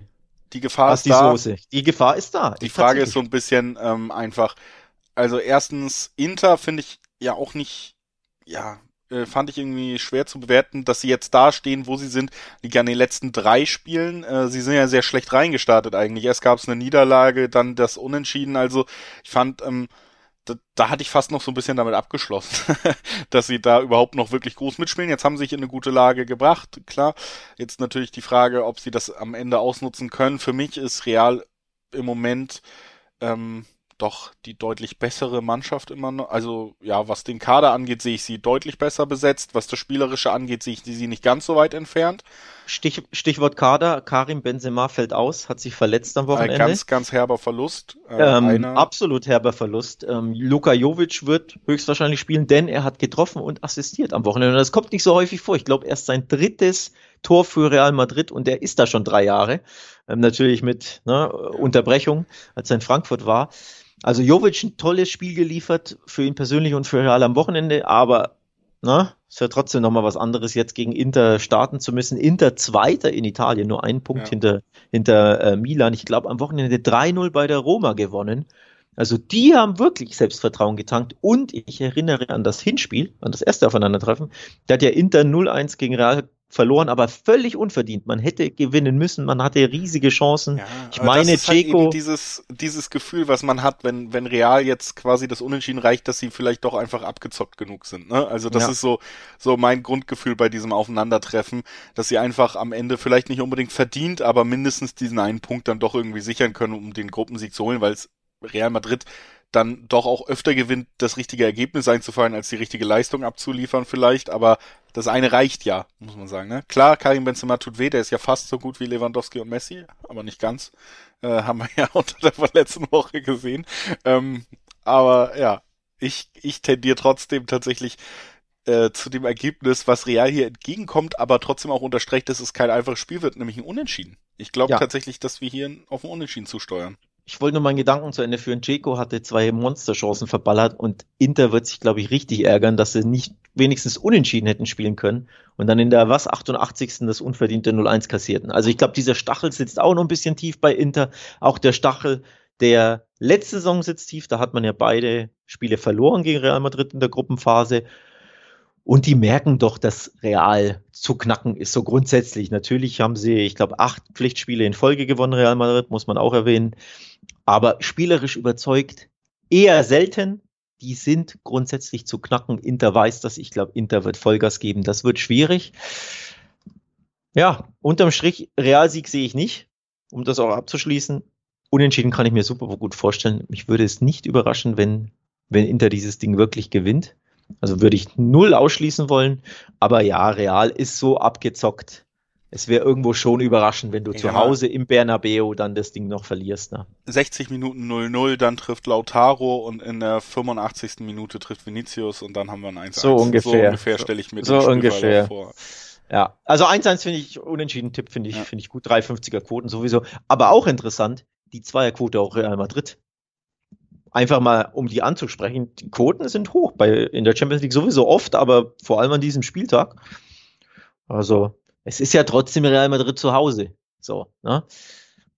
die Gefahr hast ist die da. Soße. Die Gefahr ist da. Die Frage ist so ein bisschen ähm, einfach, also erstens, Inter finde ich ja auch nicht, ja, äh, fand ich irgendwie schwer zu bewerten, dass sie jetzt da stehen, wo sie sind. Liegt an den letzten drei Spielen. Äh, sie sind ja sehr schlecht reingestartet eigentlich. Erst gab es eine Niederlage, dann das Unentschieden. Also ich fand, ähm, da, da hatte ich fast noch so ein bisschen damit abgeschlossen, dass sie da überhaupt noch wirklich groß mitspielen. Jetzt haben sie sich in eine gute Lage gebracht, klar. Jetzt natürlich die Frage, ob sie das am Ende ausnutzen können. Für mich ist Real im Moment ähm, doch die deutlich bessere Mannschaft immer noch. Also ja, was den Kader angeht, sehe ich sie deutlich besser besetzt. Was das Spielerische angeht, sehe ich sie nicht ganz so weit entfernt. Stich, Stichwort Kader, Karim Benzema fällt aus, hat sich verletzt am Wochenende. Ein ganz, ganz herber Verlust. Äh, ähm, absolut herber Verlust. Ähm, Luka Jovic wird höchstwahrscheinlich spielen, denn er hat getroffen und assistiert am Wochenende. Und das kommt nicht so häufig vor. Ich glaube, erst sein drittes Tor für Real Madrid und er ist da schon drei Jahre. Ähm, natürlich mit ne, Unterbrechung, als er in Frankfurt war. Also Jovic ein tolles Spiel geliefert für ihn persönlich und für Real am Wochenende, aber na, ist ja trotzdem nochmal was anderes, jetzt gegen Inter starten zu müssen. Inter Zweiter in Italien, nur ein Punkt ja. hinter, hinter äh, Milan. Ich glaube, am Wochenende 3-0 bei der Roma gewonnen. Also die haben wirklich Selbstvertrauen getankt und ich erinnere an das Hinspiel, an das erste Aufeinandertreffen. Da hat ja Inter 0-1 gegen Real verloren, aber völlig unverdient. Man hätte gewinnen müssen, man hatte riesige Chancen. Ja, ich meine, das ist halt eben dieses, dieses Gefühl, was man hat, wenn, wenn Real jetzt quasi das Unentschieden reicht, dass sie vielleicht doch einfach abgezockt genug sind. Ne? Also das ja. ist so, so mein Grundgefühl bei diesem Aufeinandertreffen, dass sie einfach am Ende vielleicht nicht unbedingt verdient, aber mindestens diesen einen Punkt dann doch irgendwie sichern können, um den Gruppensieg zu holen, weil es Real Madrid dann doch auch öfter gewinnt, das richtige Ergebnis einzufallen, als die richtige Leistung abzuliefern vielleicht, aber das eine reicht ja, muss man sagen. Ne? Klar, Karim Benzema tut weh, der ist ja fast so gut wie Lewandowski und Messi, aber nicht ganz. Äh, haben wir ja unter der letzten Woche gesehen. Ähm, aber ja, ich, ich tendiere trotzdem tatsächlich äh, zu dem Ergebnis, was Real hier entgegenkommt, aber trotzdem auch unterstreicht, dass es kein einfaches Spiel wird, nämlich ein Unentschieden. Ich glaube ja. tatsächlich, dass wir hier auf ein Unentschieden zusteuern. Ich wollte nur meinen Gedanken zu Ende führen. Jeko hatte zwei Monsterchancen verballert und Inter wird sich, glaube ich, richtig ärgern, dass sie nicht wenigstens unentschieden hätten spielen können und dann in der was 88. das unverdiente 0-1 kassierten. Also ich glaube, dieser Stachel sitzt auch noch ein bisschen tief bei Inter. Auch der Stachel der letzte Saison sitzt tief. Da hat man ja beide Spiele verloren gegen Real Madrid in der Gruppenphase. Und die merken doch, dass Real zu knacken ist, so grundsätzlich. Natürlich haben sie, ich glaube, acht Pflichtspiele in Folge gewonnen, Real Madrid, muss man auch erwähnen. Aber spielerisch überzeugt eher selten. Die sind grundsätzlich zu knacken. Inter weiß das. Ich glaube, Inter wird Vollgas geben. Das wird schwierig. Ja, unterm Strich, Realsieg sehe ich nicht, um das auch abzuschließen. Unentschieden kann ich mir super gut vorstellen. Mich würde es nicht überraschen, wenn, wenn Inter dieses Ding wirklich gewinnt. Also würde ich null ausschließen wollen. Aber ja, Real ist so abgezockt. Es wäre irgendwo schon überraschend, wenn du ja. zu Hause im Bernabeu dann das Ding noch verlierst. Ne? 60 Minuten 0-0, dann trifft Lautaro und in der 85. Minute trifft Vinicius und dann haben wir ein 1-1. So ungefähr. So ungefähr stelle ich mir so den ungefähr. vor. Ja, also 1-1 finde ich, unentschieden Tipp finde ich, ja. finde ich gut. 3,50er Quoten sowieso. Aber auch interessant, die Zweierquote auch Real Madrid einfach mal, um die anzusprechen, die Quoten sind hoch bei, in der Champions League sowieso oft, aber vor allem an diesem Spieltag. Also, es ist ja trotzdem Real Madrid zu Hause. So, ne?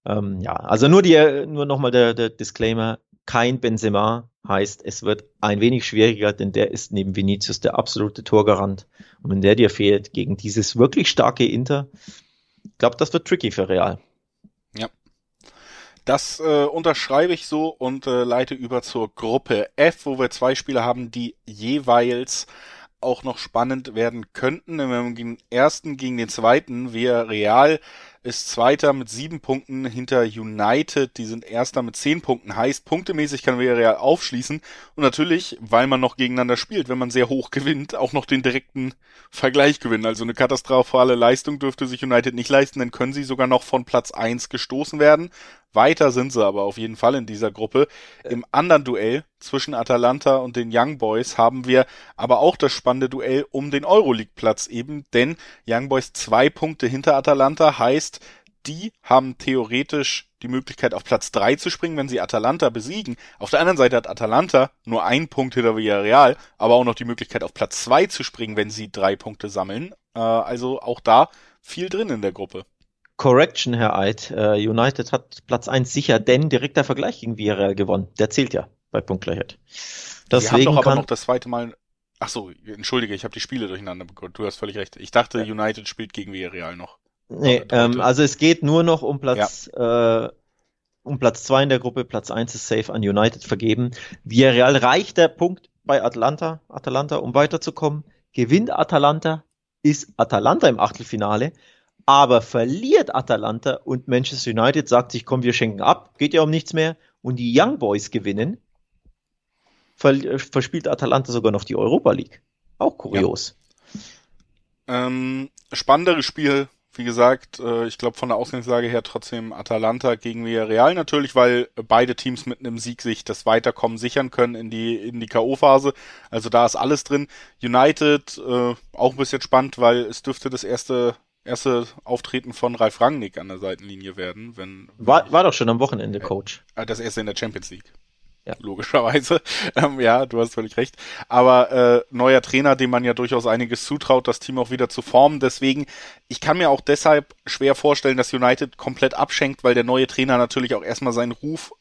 Ähm, ja, also nur die, nur nochmal der, der Disclaimer. Kein Benzema heißt, es wird ein wenig schwieriger, denn der ist neben Vinicius der absolute Torgarant. Und wenn der dir fehlt gegen dieses wirklich starke Inter, ich glaube, das wird tricky für Real. Das äh, unterschreibe ich so und äh, leite über zur Gruppe F, wo wir zwei Spieler haben, die jeweils auch noch spannend werden könnten. Wenn wir den ersten gegen den zweiten, wir Real ist Zweiter mit sieben Punkten hinter United. Die sind Erster mit zehn Punkten. Heißt, punktemäßig kann Villarreal aufschließen. Und natürlich, weil man noch gegeneinander spielt, wenn man sehr hoch gewinnt, auch noch den direkten Vergleich gewinnen. Also eine katastrophale Leistung dürfte sich United nicht leisten, dann können sie sogar noch von Platz eins gestoßen werden. Weiter sind sie aber auf jeden Fall in dieser Gruppe. Im anderen Duell zwischen Atalanta und den Young Boys haben wir aber auch das spannende Duell um den Euroleague-Platz eben, denn Young Boys zwei Punkte hinter Atalanta heißt, die haben theoretisch die Möglichkeit auf Platz drei zu springen, wenn sie Atalanta besiegen. Auf der anderen Seite hat Atalanta nur einen Punkt hinter Villarreal, aber auch noch die Möglichkeit auf Platz zwei zu springen, wenn sie drei Punkte sammeln. Äh, also auch da viel drin in der Gruppe. Correction, Herr Eid. Uh, United hat Platz 1 sicher, denn direkter Vergleich gegen Villarreal gewonnen. Der zählt ja bei Punktgleichheit. Deswegen haben doch aber noch das zweite Mal. Ach so, entschuldige, ich habe die Spiele durcheinander bekommen. Du hast völlig recht. Ich dachte, ja. United spielt gegen Villarreal noch. Nee, ähm, also es geht nur noch um Platz ja. äh, um Platz 2 in der Gruppe. Platz 1 ist safe an United vergeben. Villarreal reicht der Punkt bei Atlanta, Atalanta, um weiterzukommen. Gewinnt Atalanta, ist Atalanta im Achtelfinale aber verliert Atalanta und Manchester United sagt sich, komm, wir schenken ab, geht ja um nichts mehr. Und die Young Boys gewinnen, verspielt Atalanta sogar noch die Europa League. Auch kurios. Ja. Ähm, spannenderes Spiel, wie gesagt, äh, ich glaube von der Ausgangslage her trotzdem Atalanta gegen Villarreal natürlich, weil beide Teams mit einem Sieg sich das Weiterkommen sichern können in die in die KO-Phase. Also da ist alles drin. United äh, auch ein bisschen spannend, weil es dürfte das erste erste Auftreten von Ralf Rangnick an der Seitenlinie werden. Wenn, war, war doch schon am Wochenende Coach. Äh, das erste in der Champions League. Ja. Logischerweise. Ähm, ja, du hast völlig recht. Aber äh, neuer Trainer, dem man ja durchaus einiges zutraut, das Team auch wieder zu formen. Deswegen, ich kann mir auch deshalb schwer vorstellen, dass United komplett abschenkt, weil der neue Trainer natürlich auch erstmal seinen Ruf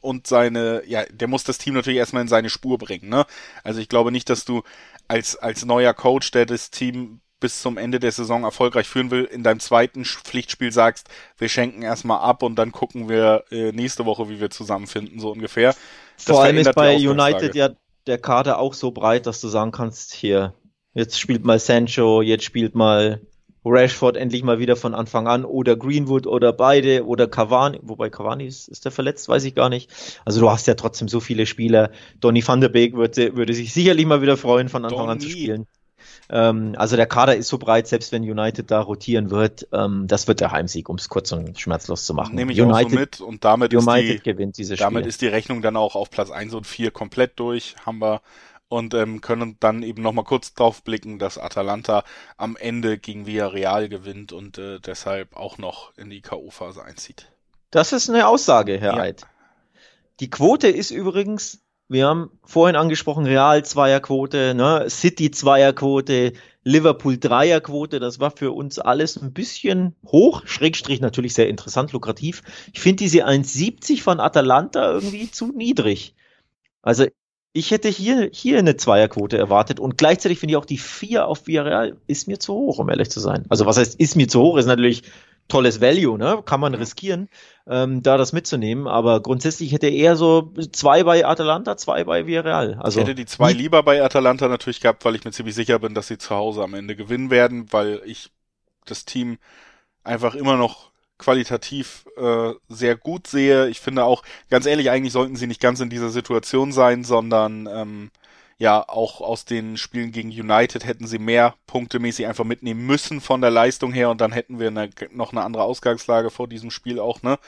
und seine, ja, der muss das Team natürlich erstmal in seine Spur bringen, ne? Also ich glaube nicht, dass du als, als neuer Coach, der das Team bis zum Ende der Saison erfolgreich führen will, in deinem zweiten Pflichtspiel sagst, wir schenken erstmal ab und dann gucken wir äh, nächste Woche, wie wir zusammenfinden, so ungefähr. Das Vor allem ist bei United ja der Kader auch so breit, dass du sagen kannst, hier, jetzt spielt mal Sancho, jetzt spielt mal Rashford endlich mal wieder von Anfang an oder Greenwood oder beide oder Cavani, wobei Cavani ist, ist der verletzt, weiß ich gar nicht. Also du hast ja trotzdem so viele Spieler. Donny van der Beek würde, würde sich sicherlich mal wieder freuen, von Anfang Donny. an zu spielen. Ähm, also der Kader ist so breit, selbst wenn United da rotieren wird, ähm, das wird der Heimsieg, um es kurz und schmerzlos zu machen. Nehme ich United, auch so mit und damit, United ist, die, gewinnt diese damit ist die Rechnung dann auch auf Platz 1 und 4 komplett durch, haben wir und ähm, können dann eben nochmal kurz drauf blicken, dass Atalanta am Ende gegen Villarreal gewinnt und äh, deshalb auch noch in die K.O.-Phase einzieht. Das ist eine Aussage, Herr ja. Eid. die Quote ist übrigens, wir haben vorhin angesprochen, Real Zweierquote, ne, City Zweierquote, Liverpool Dreierquote, das war für uns alles ein bisschen hoch, Schrägstrich natürlich sehr interessant, lukrativ. Ich finde diese 1,70 von Atalanta irgendwie zu niedrig. Also ich hätte hier, hier eine Zweierquote erwartet und gleichzeitig finde ich auch die 4 auf Villarreal ist mir zu hoch, um ehrlich zu sein. Also was heißt, ist mir zu hoch, ist natürlich tolles Value, ne? Kann man riskieren, ähm, da das mitzunehmen. Aber grundsätzlich hätte er eher so zwei bei Atalanta, zwei bei Villarreal. Also ich hätte die zwei lieber bei Atalanta natürlich gehabt, weil ich mir ziemlich sicher bin, dass sie zu Hause am Ende gewinnen werden, weil ich das Team einfach immer noch qualitativ äh, sehr gut sehe. Ich finde auch, ganz ehrlich, eigentlich sollten sie nicht ganz in dieser Situation sein, sondern ähm, ja auch aus den Spielen gegen United hätten sie mehr punktemäßig einfach mitnehmen müssen von der Leistung her und dann hätten wir eine, noch eine andere Ausgangslage vor diesem Spiel auch, ne?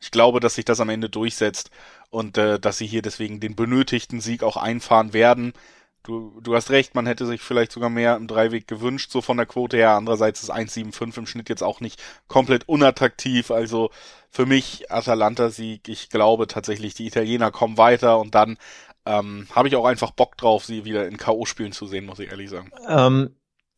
Ich glaube, dass sich das am Ende durchsetzt und äh, dass sie hier deswegen den benötigten Sieg auch einfahren werden. Du, du hast recht, man hätte sich vielleicht sogar mehr im Dreiweg gewünscht, so von der Quote her. Andererseits ist 1,75 im Schnitt jetzt auch nicht komplett unattraktiv. Also für mich Atalanta-Sieg. Ich glaube tatsächlich, die Italiener kommen weiter und dann ähm, habe ich auch einfach Bock drauf, sie wieder in K.O. spielen zu sehen, muss ich ehrlich sagen. Ähm,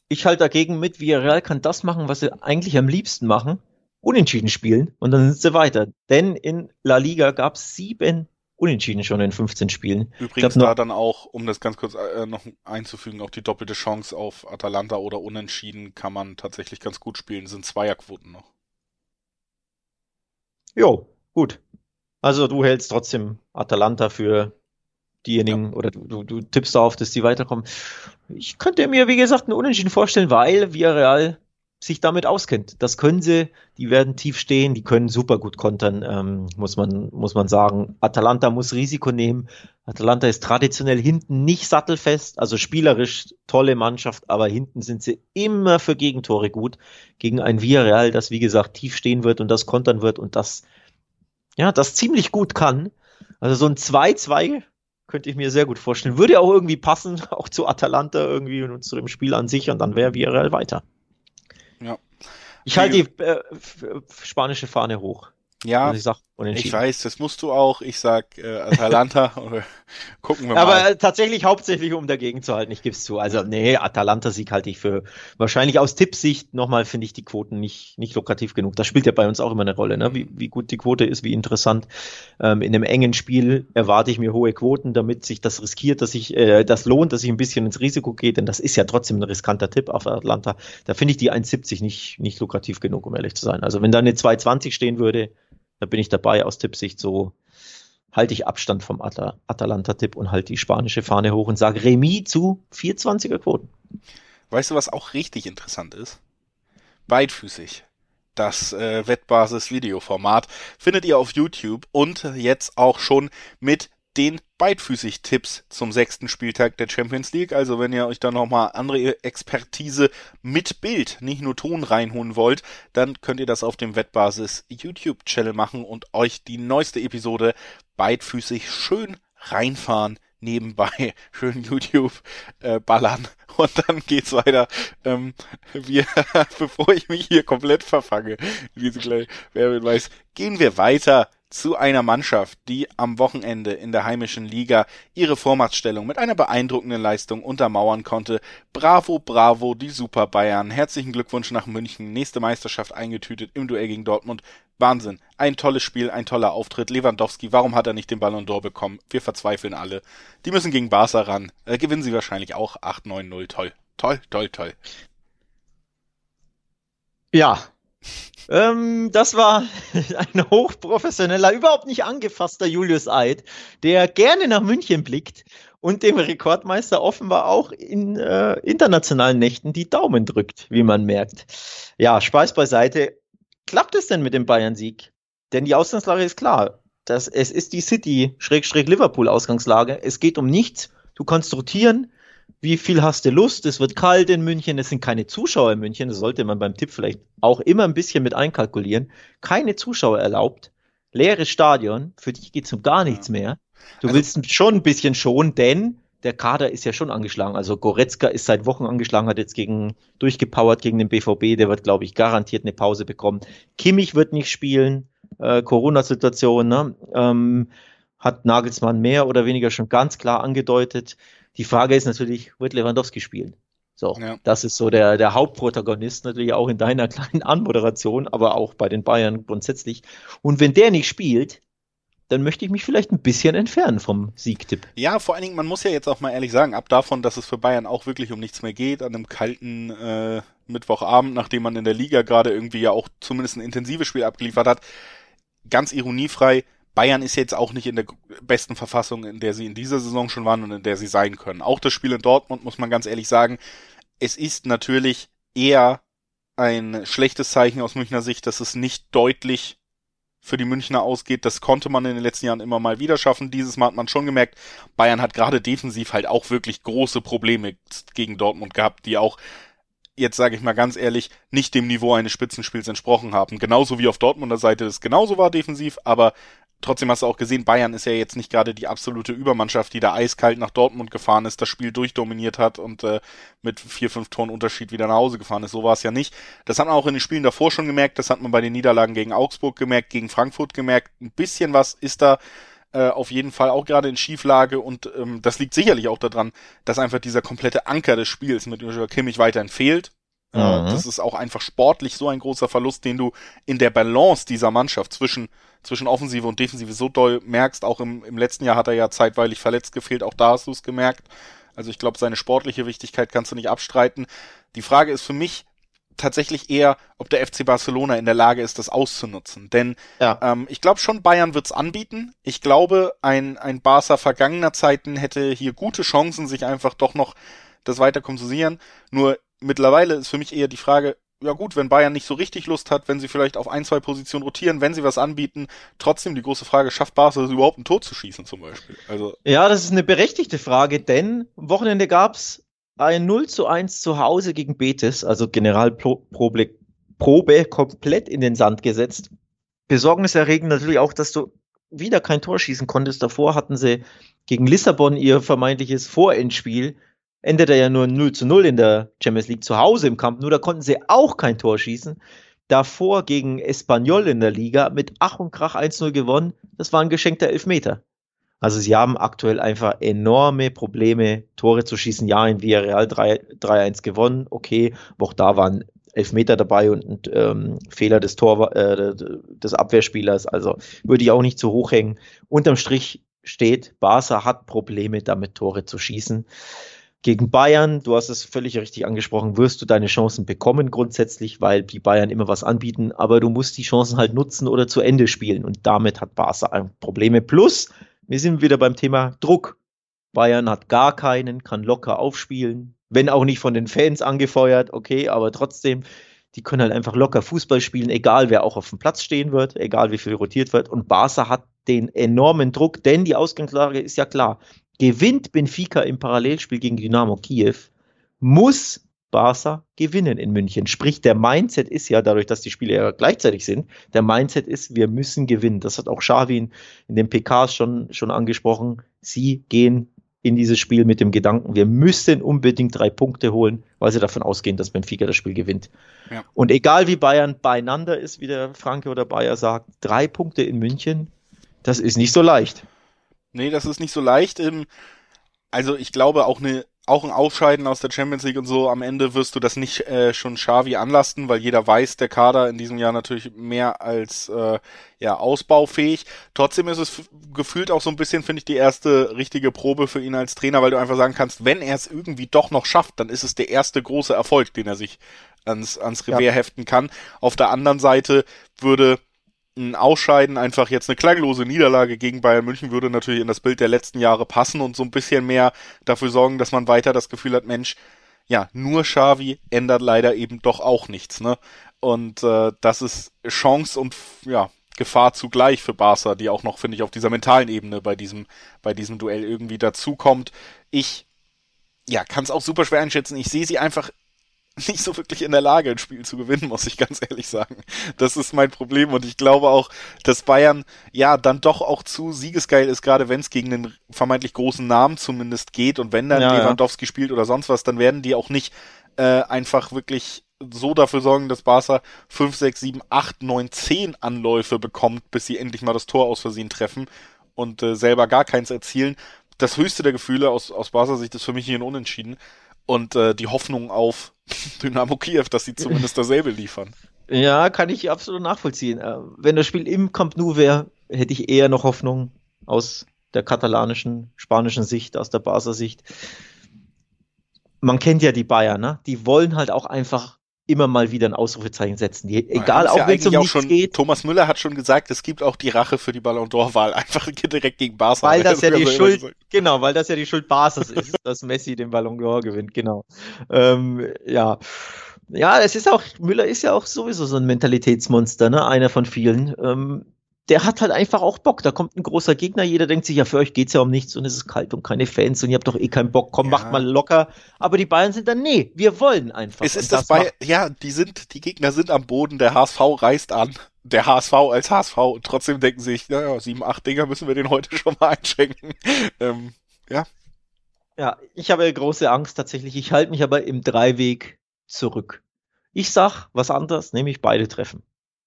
ich halte dagegen mit, Villarreal kann das machen, was sie eigentlich am liebsten machen, unentschieden spielen und dann sind sie weiter. Denn in La Liga gab es sieben Unentschieden schon in 15 Spielen. Übrigens da dann auch, um das ganz kurz äh, noch einzufügen, auch die doppelte Chance auf Atalanta oder Unentschieden kann man tatsächlich ganz gut spielen, sind Zweierquoten noch. Jo, gut. Also du hältst trotzdem Atalanta für diejenigen, ja. oder du, du, tippst darauf, dass die weiterkommen. Ich könnte mir, wie gesagt, einen Unentschieden vorstellen, weil Villarreal sich damit auskennt. Das können sie, die werden tief stehen, die können super gut kontern, ähm, muss man, muss man sagen. Atalanta muss Risiko nehmen. Atalanta ist traditionell hinten nicht sattelfest, also spielerisch tolle Mannschaft, aber hinten sind sie immer für Gegentore gut. Gegen ein Villarreal, das wie gesagt tief stehen wird und das kontern wird und das, ja, das ziemlich gut kann. Also so ein 2-2 könnte ich mir sehr gut vorstellen. Würde auch irgendwie passen, auch zu Atalanta irgendwie und zu dem Spiel an sich und dann wäre Villarreal weiter. Ja. Ich halte die äh, spanische Fahne hoch. Ja, also ich, sag, ich, weiß, das musst du auch. Ich sag äh, Atalanta. gucken wir mal. Aber tatsächlich hauptsächlich, um dagegen zu halten. Ich gebe es zu. Also nee, Atalanta-Sieg halte ich für wahrscheinlich aus Tippsicht nochmal finde ich die Quoten nicht nicht lukrativ genug. Das spielt ja bei uns auch immer eine Rolle, ne? wie, wie gut die Quote ist, wie interessant. Ähm, in einem engen Spiel erwarte ich mir hohe Quoten, damit sich das riskiert, dass ich äh, das lohnt, dass ich ein bisschen ins Risiko gehe, denn das ist ja trotzdem ein riskanter Tipp auf Atlanta. Da finde ich die 1,70 nicht nicht lukrativ genug, um ehrlich zu sein. Also wenn da eine 2,20 stehen würde da bin ich dabei aus Tippsicht so, halte ich Abstand vom At Atalanta-Tipp und halte die spanische Fahne hoch und sage Remis zu 420er Quoten. Weißt du, was auch richtig interessant ist? Beidfüßig. Das äh, Wettbasis-Videoformat findet ihr auf YouTube und jetzt auch schon mit den beidfüßig Tipps zum sechsten Spieltag der Champions League. Also wenn ihr euch da nochmal andere Expertise mit Bild, nicht nur Ton reinholen wollt, dann könnt ihr das auf dem Wettbasis YouTube Channel machen und euch die neueste Episode beidfüßig schön reinfahren nebenbei schön YouTube äh, ballern und dann geht's weiter. Ähm, wir, bevor ich mich hier komplett verfange, wie sie gleich, wer weiß, gehen wir weiter zu einer Mannschaft, die am Wochenende in der heimischen Liga ihre Vormachtstellung mit einer beeindruckenden Leistung untermauern konnte. Bravo, bravo, die Super Bayern. Herzlichen Glückwunsch nach München. Nächste Meisterschaft eingetütet im Duell gegen Dortmund. Wahnsinn. Ein tolles Spiel, ein toller Auftritt. Lewandowski, warum hat er nicht den Ballon d'Or bekommen? Wir verzweifeln alle. Die müssen gegen Barca ran. Äh, gewinnen sie wahrscheinlich auch 8-9-0. Toll. Toll, toll, toll. Ja, ähm, das war ein hochprofessioneller, überhaupt nicht angefasster Julius Eid, der gerne nach München blickt und dem Rekordmeister offenbar auch in äh, internationalen Nächten die Daumen drückt, wie man merkt. Ja, Spaß beiseite. Klappt es denn mit dem Bayern-Sieg? Denn die Ausgangslage ist klar. Das, es ist die City-Liverpool-Ausgangslage. Es geht um nichts. Du kannst rotieren wie viel hast du Lust? Es wird kalt in München, es sind keine Zuschauer in München, das sollte man beim Tipp vielleicht auch immer ein bisschen mit einkalkulieren. Keine Zuschauer erlaubt, leeres Stadion, für dich geht's um gar nichts mehr. Du also, willst schon ein bisschen schon, denn der Kader ist ja schon angeschlagen. Also Goretzka ist seit Wochen angeschlagen, hat jetzt gegen durchgepowert gegen den BVB, der wird, glaube ich, garantiert eine Pause bekommen. Kimmich wird nicht spielen, äh, Corona-Situation, ne? Ähm, hat Nagelsmann mehr oder weniger schon ganz klar angedeutet. Die Frage ist natürlich, wird Lewandowski spielen? So, ja. das ist so der, der Hauptprotagonist natürlich auch in deiner kleinen Anmoderation, aber auch bei den Bayern grundsätzlich. Und wenn der nicht spielt, dann möchte ich mich vielleicht ein bisschen entfernen vom Siegtipp. Ja, vor allen Dingen, man muss ja jetzt auch mal ehrlich sagen, ab davon, dass es für Bayern auch wirklich um nichts mehr geht, an einem kalten äh, Mittwochabend, nachdem man in der Liga gerade irgendwie ja auch zumindest ein intensives Spiel abgeliefert hat, ganz ironiefrei, Bayern ist jetzt auch nicht in der besten Verfassung, in der sie in dieser Saison schon waren und in der sie sein können. Auch das Spiel in Dortmund, muss man ganz ehrlich sagen, es ist natürlich eher ein schlechtes Zeichen aus Münchner Sicht, dass es nicht deutlich für die Münchner ausgeht. Das konnte man in den letzten Jahren immer mal wieder schaffen. Dieses Mal hat man schon gemerkt, Bayern hat gerade defensiv halt auch wirklich große Probleme gegen Dortmund gehabt, die auch jetzt sage ich mal ganz ehrlich, nicht dem Niveau eines Spitzenspiels entsprochen haben. Genauso wie auf Dortmunder Seite es genauso war defensiv, aber trotzdem hast du auch gesehen, Bayern ist ja jetzt nicht gerade die absolute Übermannschaft, die da eiskalt nach Dortmund gefahren ist, das Spiel durchdominiert hat und äh, mit vier, fünf Toren Unterschied wieder nach Hause gefahren ist. So war es ja nicht. Das hat man auch in den Spielen davor schon gemerkt, das hat man bei den Niederlagen gegen Augsburg gemerkt, gegen Frankfurt gemerkt. Ein bisschen was ist da äh, auf jeden Fall auch gerade in Schieflage und ähm, das liegt sicherlich auch daran, dass einfach dieser komplette Anker des Spiels mit Joshua Kimmich weiterhin fehlt. Äh, mhm. Das ist auch einfach sportlich so ein großer Verlust, den du in der Balance dieser Mannschaft zwischen, zwischen Offensive und Defensive so doll merkst. Auch im, im letzten Jahr hat er ja zeitweilig verletzt gefehlt, auch da hast du es gemerkt. Also ich glaube, seine sportliche Wichtigkeit kannst du nicht abstreiten. Die Frage ist für mich tatsächlich eher, ob der FC Barcelona in der Lage ist, das auszunutzen. Denn ja. ähm, ich glaube schon, Bayern wird's anbieten. Ich glaube, ein, ein Barca vergangener Zeiten hätte hier gute Chancen, sich einfach doch noch das weiter kompensieren. Nur mittlerweile ist für mich eher die Frage, ja gut, wenn Bayern nicht so richtig Lust hat, wenn sie vielleicht auf ein, zwei Positionen rotieren, wenn sie was anbieten, trotzdem die große Frage, schafft Barca es überhaupt ein Tor zu schießen zum Beispiel? Also ja, das ist eine berechtigte Frage, denn Wochenende gab's ein 0 zu 1 zu Hause gegen Betis, also Generalprobe Probe komplett in den Sand gesetzt. Besorgniserregend natürlich auch, dass du wieder kein Tor schießen konntest. Davor hatten sie gegen Lissabon ihr vermeintliches Vorendspiel endete ja nur 0 zu 0 in der Champions League zu Hause im Kampf. Nur da konnten sie auch kein Tor schießen. Davor gegen Espanyol in der Liga mit Ach und Krach 1-0 gewonnen. Das war ein geschenkter Elfmeter. Also sie haben aktuell einfach enorme Probleme, Tore zu schießen. Ja, in Villarreal 3-1 gewonnen, okay, aber auch da waren Elfmeter dabei und ein ähm, Fehler des Tor äh, des Abwehrspielers. Also würde ich auch nicht zu hoch hängen. Unterm Strich steht, Barca hat Probleme damit Tore zu schießen. Gegen Bayern, du hast es völlig richtig angesprochen, wirst du deine Chancen bekommen grundsätzlich, weil die Bayern immer was anbieten, aber du musst die Chancen halt nutzen oder zu Ende spielen und damit hat Barca Probleme. Plus, wir sind wieder beim Thema Druck. Bayern hat gar keinen, kann locker aufspielen, wenn auch nicht von den Fans angefeuert, okay, aber trotzdem, die können halt einfach locker Fußball spielen, egal wer auch auf dem Platz stehen wird, egal wie viel rotiert wird. Und Barca hat den enormen Druck, denn die Ausgangslage ist ja klar gewinnt Benfica im Parallelspiel gegen Dynamo Kiew, muss Barca gewinnen in München. Sprich, der Mindset ist ja, dadurch, dass die Spiele ja gleichzeitig sind, der Mindset ist, wir müssen gewinnen. Das hat auch Xavi in den PKs schon, schon angesprochen. Sie gehen in dieses Spiel mit dem Gedanken, wir müssen unbedingt drei Punkte holen, weil sie davon ausgehen, dass Benfica das Spiel gewinnt. Ja. Und egal wie Bayern beieinander ist, wie der Franke oder Bayer sagt, drei Punkte in München, das ist nicht so leicht. Nee, das ist nicht so leicht. Also ich glaube auch eine auch ein Ausscheiden aus der Champions League und so, am Ende wirst du das nicht äh, schon Xavi anlasten, weil jeder weiß, der Kader in diesem Jahr natürlich mehr als äh, ja ausbaufähig. Trotzdem ist es gefühlt auch so ein bisschen, finde ich, die erste richtige Probe für ihn als Trainer, weil du einfach sagen kannst, wenn er es irgendwie doch noch schafft, dann ist es der erste große Erfolg, den er sich ans, ans Revier ja. heften kann. Auf der anderen Seite würde ein Ausscheiden, einfach jetzt eine klanglose Niederlage gegen Bayern München würde natürlich in das Bild der letzten Jahre passen und so ein bisschen mehr dafür sorgen, dass man weiter das Gefühl hat, Mensch, ja, nur Xavi ändert leider eben doch auch nichts, ne? Und äh, das ist Chance und ja, Gefahr zugleich für Barca, die auch noch, finde ich, auf dieser mentalen Ebene bei diesem, bei diesem Duell irgendwie dazukommt. Ich ja, kann es auch super schwer einschätzen. Ich sehe sie einfach nicht so wirklich in der Lage, ein Spiel zu gewinnen, muss ich ganz ehrlich sagen. Das ist mein Problem und ich glaube auch, dass Bayern ja dann doch auch zu siegesgeil ist, gerade wenn es gegen einen vermeintlich großen Namen zumindest geht und wenn dann ja, Lewandowski ja. spielt oder sonst was, dann werden die auch nicht äh, einfach wirklich so dafür sorgen, dass Barca 5, 6, 7, 8, 9, 10 Anläufe bekommt, bis sie endlich mal das Tor aus Versehen treffen. und äh, selber gar keins erzielen. Das höchste der Gefühle aus, aus Barca Sicht ist für mich hier ein Unentschieden und äh, die Hoffnung auf Dynamo Kiew, dass sie zumindest dasselbe liefern. Ja, kann ich absolut nachvollziehen. Äh, wenn das Spiel im Camp Nou wäre, hätte ich eher noch Hoffnung aus der katalanischen, spanischen Sicht, aus der Barca Sicht. Man kennt ja die Bayern, ne? Die wollen halt auch einfach immer mal wieder ein Ausrufezeichen setzen. Die, egal, auch ja wenn es um nichts schon, geht. Thomas Müller hat schon gesagt, es gibt auch die Rache für die Ballon d'Or-Wahl. Einfach direkt gegen Barca. Weil das ja die Schuld, genau, weil das ja die Schuld Barca's ist, dass Messi den Ballon d'Or gewinnt, genau. Ähm, ja. Ja, es ist auch, Müller ist ja auch sowieso so ein Mentalitätsmonster, ne? Einer von vielen. Ähm, der hat halt einfach auch Bock. Da kommt ein großer Gegner, jeder denkt sich, ja, für euch geht's ja um nichts und es ist kalt und keine Fans und ihr habt doch eh keinen Bock, komm, ja. macht mal locker. Aber die Bayern sind dann, nee, wir wollen einfach. Es ist das, das bei, ja, die sind, die Gegner sind am Boden, der HSV reißt an. Der HSV als HSV und trotzdem denken sich, naja, sieben, acht Dinger müssen wir den heute schon mal einschenken. Ähm, ja. Ja, ich habe große Angst tatsächlich. Ich halte mich aber im Dreiweg zurück. Ich sag was anderes, nämlich beide treffen.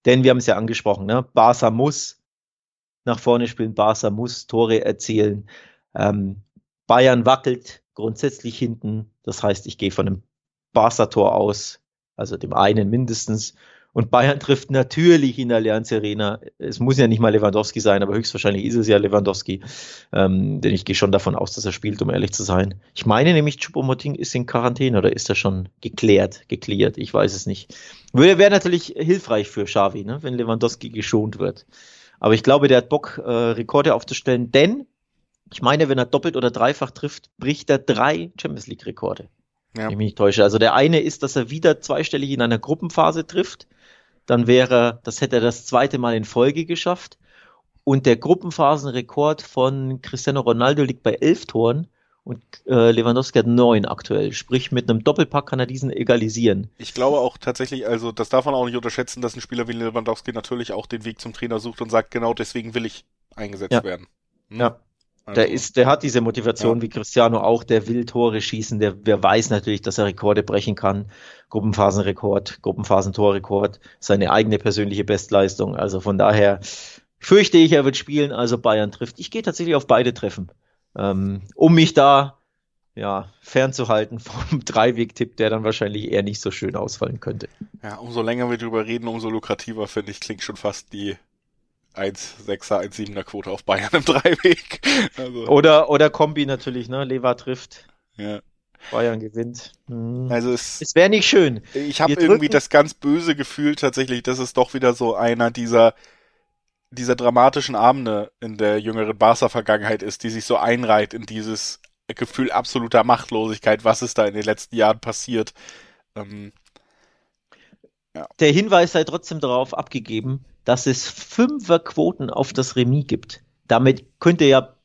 Denn wir haben es ja angesprochen, ne? Barca muss nach vorne spielen, Barca muss Tore erzielen. Ähm, Bayern wackelt grundsätzlich hinten. Das heißt, ich gehe von einem Barca-Tor aus, also dem einen mindestens. Und Bayern trifft natürlich in der Allianz Arena. Es muss ja nicht mal Lewandowski sein, aber höchstwahrscheinlich ist es ja Lewandowski. Ähm, denn ich gehe schon davon aus, dass er spielt, um ehrlich zu sein. Ich meine nämlich, Choupo-Moting ist in Quarantäne oder ist er schon geklärt, geklärt? Ich weiß es nicht. Wäre wär natürlich hilfreich für Xavi, ne, wenn Lewandowski geschont wird. Aber ich glaube, der hat Bock, äh, Rekorde aufzustellen, denn ich meine, wenn er doppelt oder dreifach trifft, bricht er drei Champions League Rekorde. Ja. Wenn ich mich nicht täusche. Also der eine ist, dass er wieder zweistellig in einer Gruppenphase trifft dann wäre, das hätte er das zweite Mal in Folge geschafft. Und der Gruppenphasenrekord von Cristiano Ronaldo liegt bei elf Toren und äh, Lewandowski hat neun aktuell. Sprich, mit einem Doppelpack kann er diesen egalisieren. Ich glaube auch tatsächlich, also das darf man auch nicht unterschätzen, dass ein Spieler wie Lewandowski natürlich auch den Weg zum Trainer sucht und sagt, genau deswegen will ich eingesetzt ja. werden. Hm? Ja. Also, der ist, der hat diese Motivation ja. wie Cristiano auch, der will Tore schießen, der, der weiß natürlich, dass er Rekorde brechen kann. Gruppenphasenrekord, Gruppenphasentorrekord, seine eigene persönliche Bestleistung. Also von daher fürchte ich, er wird spielen, also Bayern trifft. Ich gehe tatsächlich auf beide Treffen, ähm, um mich da ja, fernzuhalten vom Dreiweg-Tipp, der dann wahrscheinlich eher nicht so schön ausfallen könnte. Ja, umso länger wir drüber reden, umso lukrativer finde ich, klingt schon fast die 1,6er, 1,7er Quote auf Bayern im Dreiweg. Also. Oder, oder Kombi natürlich, ne? Lever trifft. Ja. Bayern gewinnt. Mhm. Also es, es wäre nicht schön. Ich habe irgendwie das ganz böse Gefühl tatsächlich, dass es doch wieder so einer dieser dieser dramatischen Abende in der jüngeren Barca-Vergangenheit ist, die sich so einreiht in dieses Gefühl absoluter Machtlosigkeit, was ist da in den letzten Jahren passiert. Ähm, ja. Der Hinweis sei trotzdem darauf abgegeben, dass es Fünferquoten auf das Remis gibt. Damit könnte ja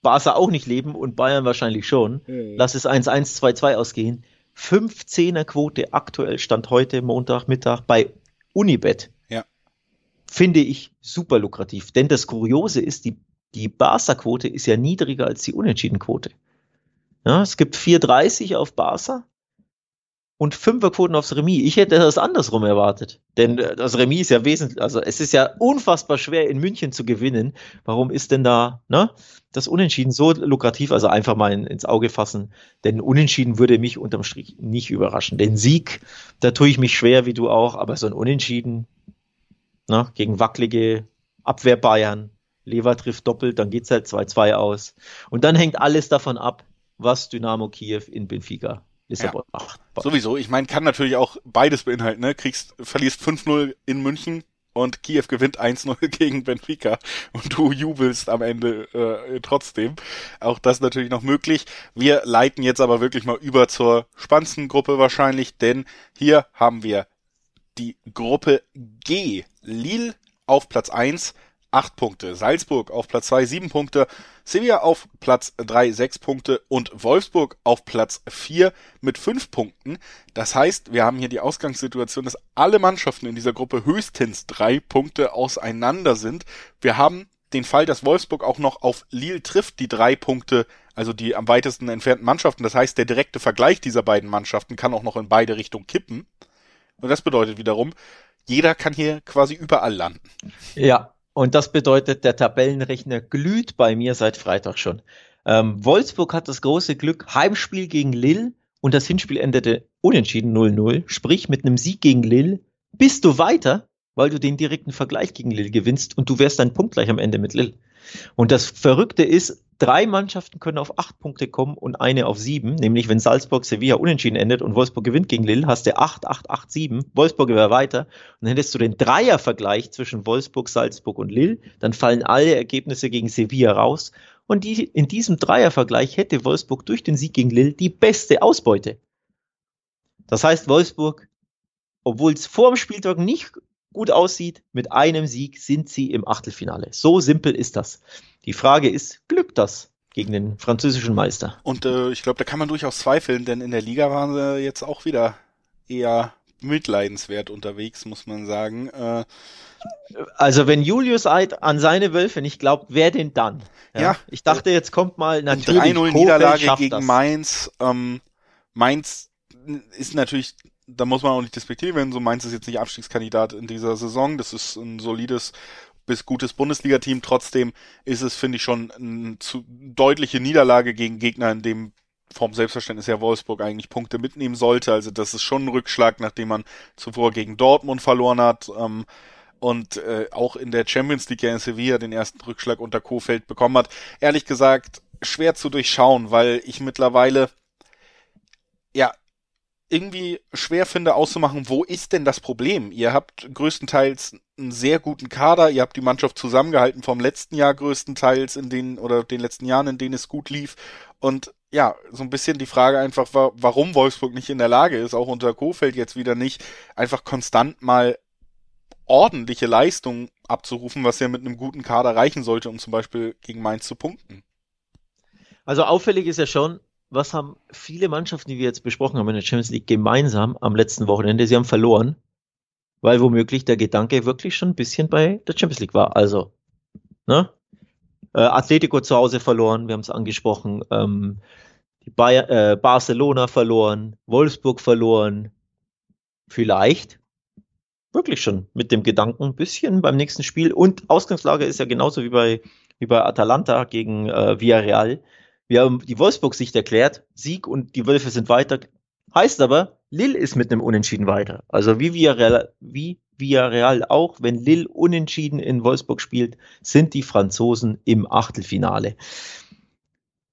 Barca auch nicht leben und Bayern wahrscheinlich schon. Mhm. Lass es 1-1, 2-2 ausgehen. 15er Quote aktuell Stand heute, Montag, Mittag bei Unibet. Ja. Finde ich super lukrativ. Denn das Kuriose ist, die, die Barca-Quote ist ja niedriger als die Unentschieden-Quote. Ja, es gibt 4,30 auf Barca und Fünferquoten aufs Remis. Ich hätte das andersrum erwartet. Denn äh, das Remis ist ja wesentlich, also es ist ja unfassbar schwer in München zu gewinnen. Warum ist denn da ne, das Unentschieden so lukrativ? Also einfach mal in, ins Auge fassen. Denn Unentschieden würde mich unterm Strich nicht überraschen. Den Sieg, da tue ich mich schwer, wie du auch, aber so ein Unentschieden ne, gegen wackelige Abwehr Bayern, Lever trifft doppelt, dann geht's halt 2-2 aus. Und dann hängt alles davon ab, was Dynamo Kiew in Benfica Lissabon ja. macht. Sowieso, ich meine, kann natürlich auch beides beinhalten, ne? Kriegst, verlierst 5-0 in München und Kiew gewinnt 1-0 gegen Benfica und du jubelst am Ende äh, trotzdem. Auch das natürlich noch möglich. Wir leiten jetzt aber wirklich mal über zur spannendsten Gruppe wahrscheinlich, denn hier haben wir die Gruppe G. Lille auf Platz 1, 8 Punkte. Salzburg auf Platz 2 7 Punkte. Sevilla auf Platz 3 6 Punkte und Wolfsburg auf Platz 4 mit 5 Punkten. Das heißt, wir haben hier die Ausgangssituation, dass alle Mannschaften in dieser Gruppe höchstens 3 Punkte auseinander sind. Wir haben den Fall, dass Wolfsburg auch noch auf Lille trifft, die drei Punkte, also die am weitesten entfernten Mannschaften. Das heißt, der direkte Vergleich dieser beiden Mannschaften kann auch noch in beide Richtungen kippen. Und das bedeutet wiederum, jeder kann hier quasi überall landen. Ja, Und das bedeutet, der Tabellenrechner glüht bei mir seit Freitag schon. Ähm, Wolfsburg hat das große Glück, Heimspiel gegen Lille und das Hinspiel endete unentschieden 0-0. Sprich, mit einem Sieg gegen Lille bist du weiter, weil du den direkten Vergleich gegen Lille gewinnst und du wärst dann punktgleich am Ende mit Lille. Und das Verrückte ist, drei Mannschaften können auf acht Punkte kommen und eine auf sieben, nämlich wenn Salzburg Sevilla unentschieden endet und Wolfsburg gewinnt gegen Lille, hast du acht, acht, acht, sieben. Wolfsburg wäre weiter. Und dann hättest du den Dreiervergleich zwischen Wolfsburg, Salzburg und Lille. Dann fallen alle Ergebnisse gegen Sevilla raus. Und die, in diesem Dreiervergleich hätte Wolfsburg durch den Sieg gegen Lille die beste Ausbeute. Das heißt, Wolfsburg, obwohl es vor dem Spieltag nicht gut aussieht, mit einem Sieg sind sie im Achtelfinale. So simpel ist das. Die Frage ist, glückt das gegen den französischen Meister? Und äh, ich glaube, da kann man durchaus zweifeln, denn in der Liga waren sie jetzt auch wieder eher mitleidenswert unterwegs, muss man sagen. Äh, also wenn Julius Eid an seine Wölfe nicht glaubt, wer denn dann? Ja, ja ich dachte, jetzt kommt mal natürlich 3-0 Niederlage gegen das. Mainz. Ähm, Mainz ist natürlich da muss man auch nicht despektieren werden. So Mainz ist jetzt nicht Abstiegskandidat in dieser Saison. Das ist ein solides bis gutes Bundesliga-Team. Trotzdem ist es, finde ich, schon eine zu deutliche Niederlage gegen Gegner, in dem vom Selbstverständnis her Wolfsburg eigentlich Punkte mitnehmen sollte. Also das ist schon ein Rückschlag, nachdem man zuvor gegen Dortmund verloren hat. Ähm, und äh, auch in der Champions League in Sevilla den ersten Rückschlag unter Kofeld bekommen hat. Ehrlich gesagt, schwer zu durchschauen, weil ich mittlerweile ja irgendwie schwer finde auszumachen, wo ist denn das Problem? Ihr habt größtenteils einen sehr guten Kader, ihr habt die Mannschaft zusammengehalten vom letzten Jahr größtenteils in den oder den letzten Jahren, in denen es gut lief und ja, so ein bisschen die Frage einfach, warum Wolfsburg nicht in der Lage ist, auch unter Kofeld jetzt wieder nicht, einfach konstant mal ordentliche Leistungen abzurufen, was ja mit einem guten Kader reichen sollte, um zum Beispiel gegen Mainz zu punkten. Also auffällig ist ja schon, was haben viele Mannschaften, die wir jetzt besprochen haben in der Champions League, gemeinsam am letzten Wochenende? Sie haben verloren, weil womöglich der Gedanke wirklich schon ein bisschen bei der Champions League war. Also, ne? Äh, Atletico zu Hause verloren, wir haben es angesprochen. Ähm, Bayer, äh, Barcelona verloren, Wolfsburg verloren. Vielleicht wirklich schon mit dem Gedanken ein bisschen beim nächsten Spiel. Und Ausgangslage ist ja genauso wie bei, wie bei Atalanta gegen äh, Villarreal. Wir haben die Wolfsburg-Sicht erklärt, Sieg und die Wölfe sind weiter. Heißt aber, Lille ist mit einem Unentschieden weiter. Also wie Villarreal, wie Villarreal auch, wenn Lille unentschieden in Wolfsburg spielt, sind die Franzosen im Achtelfinale.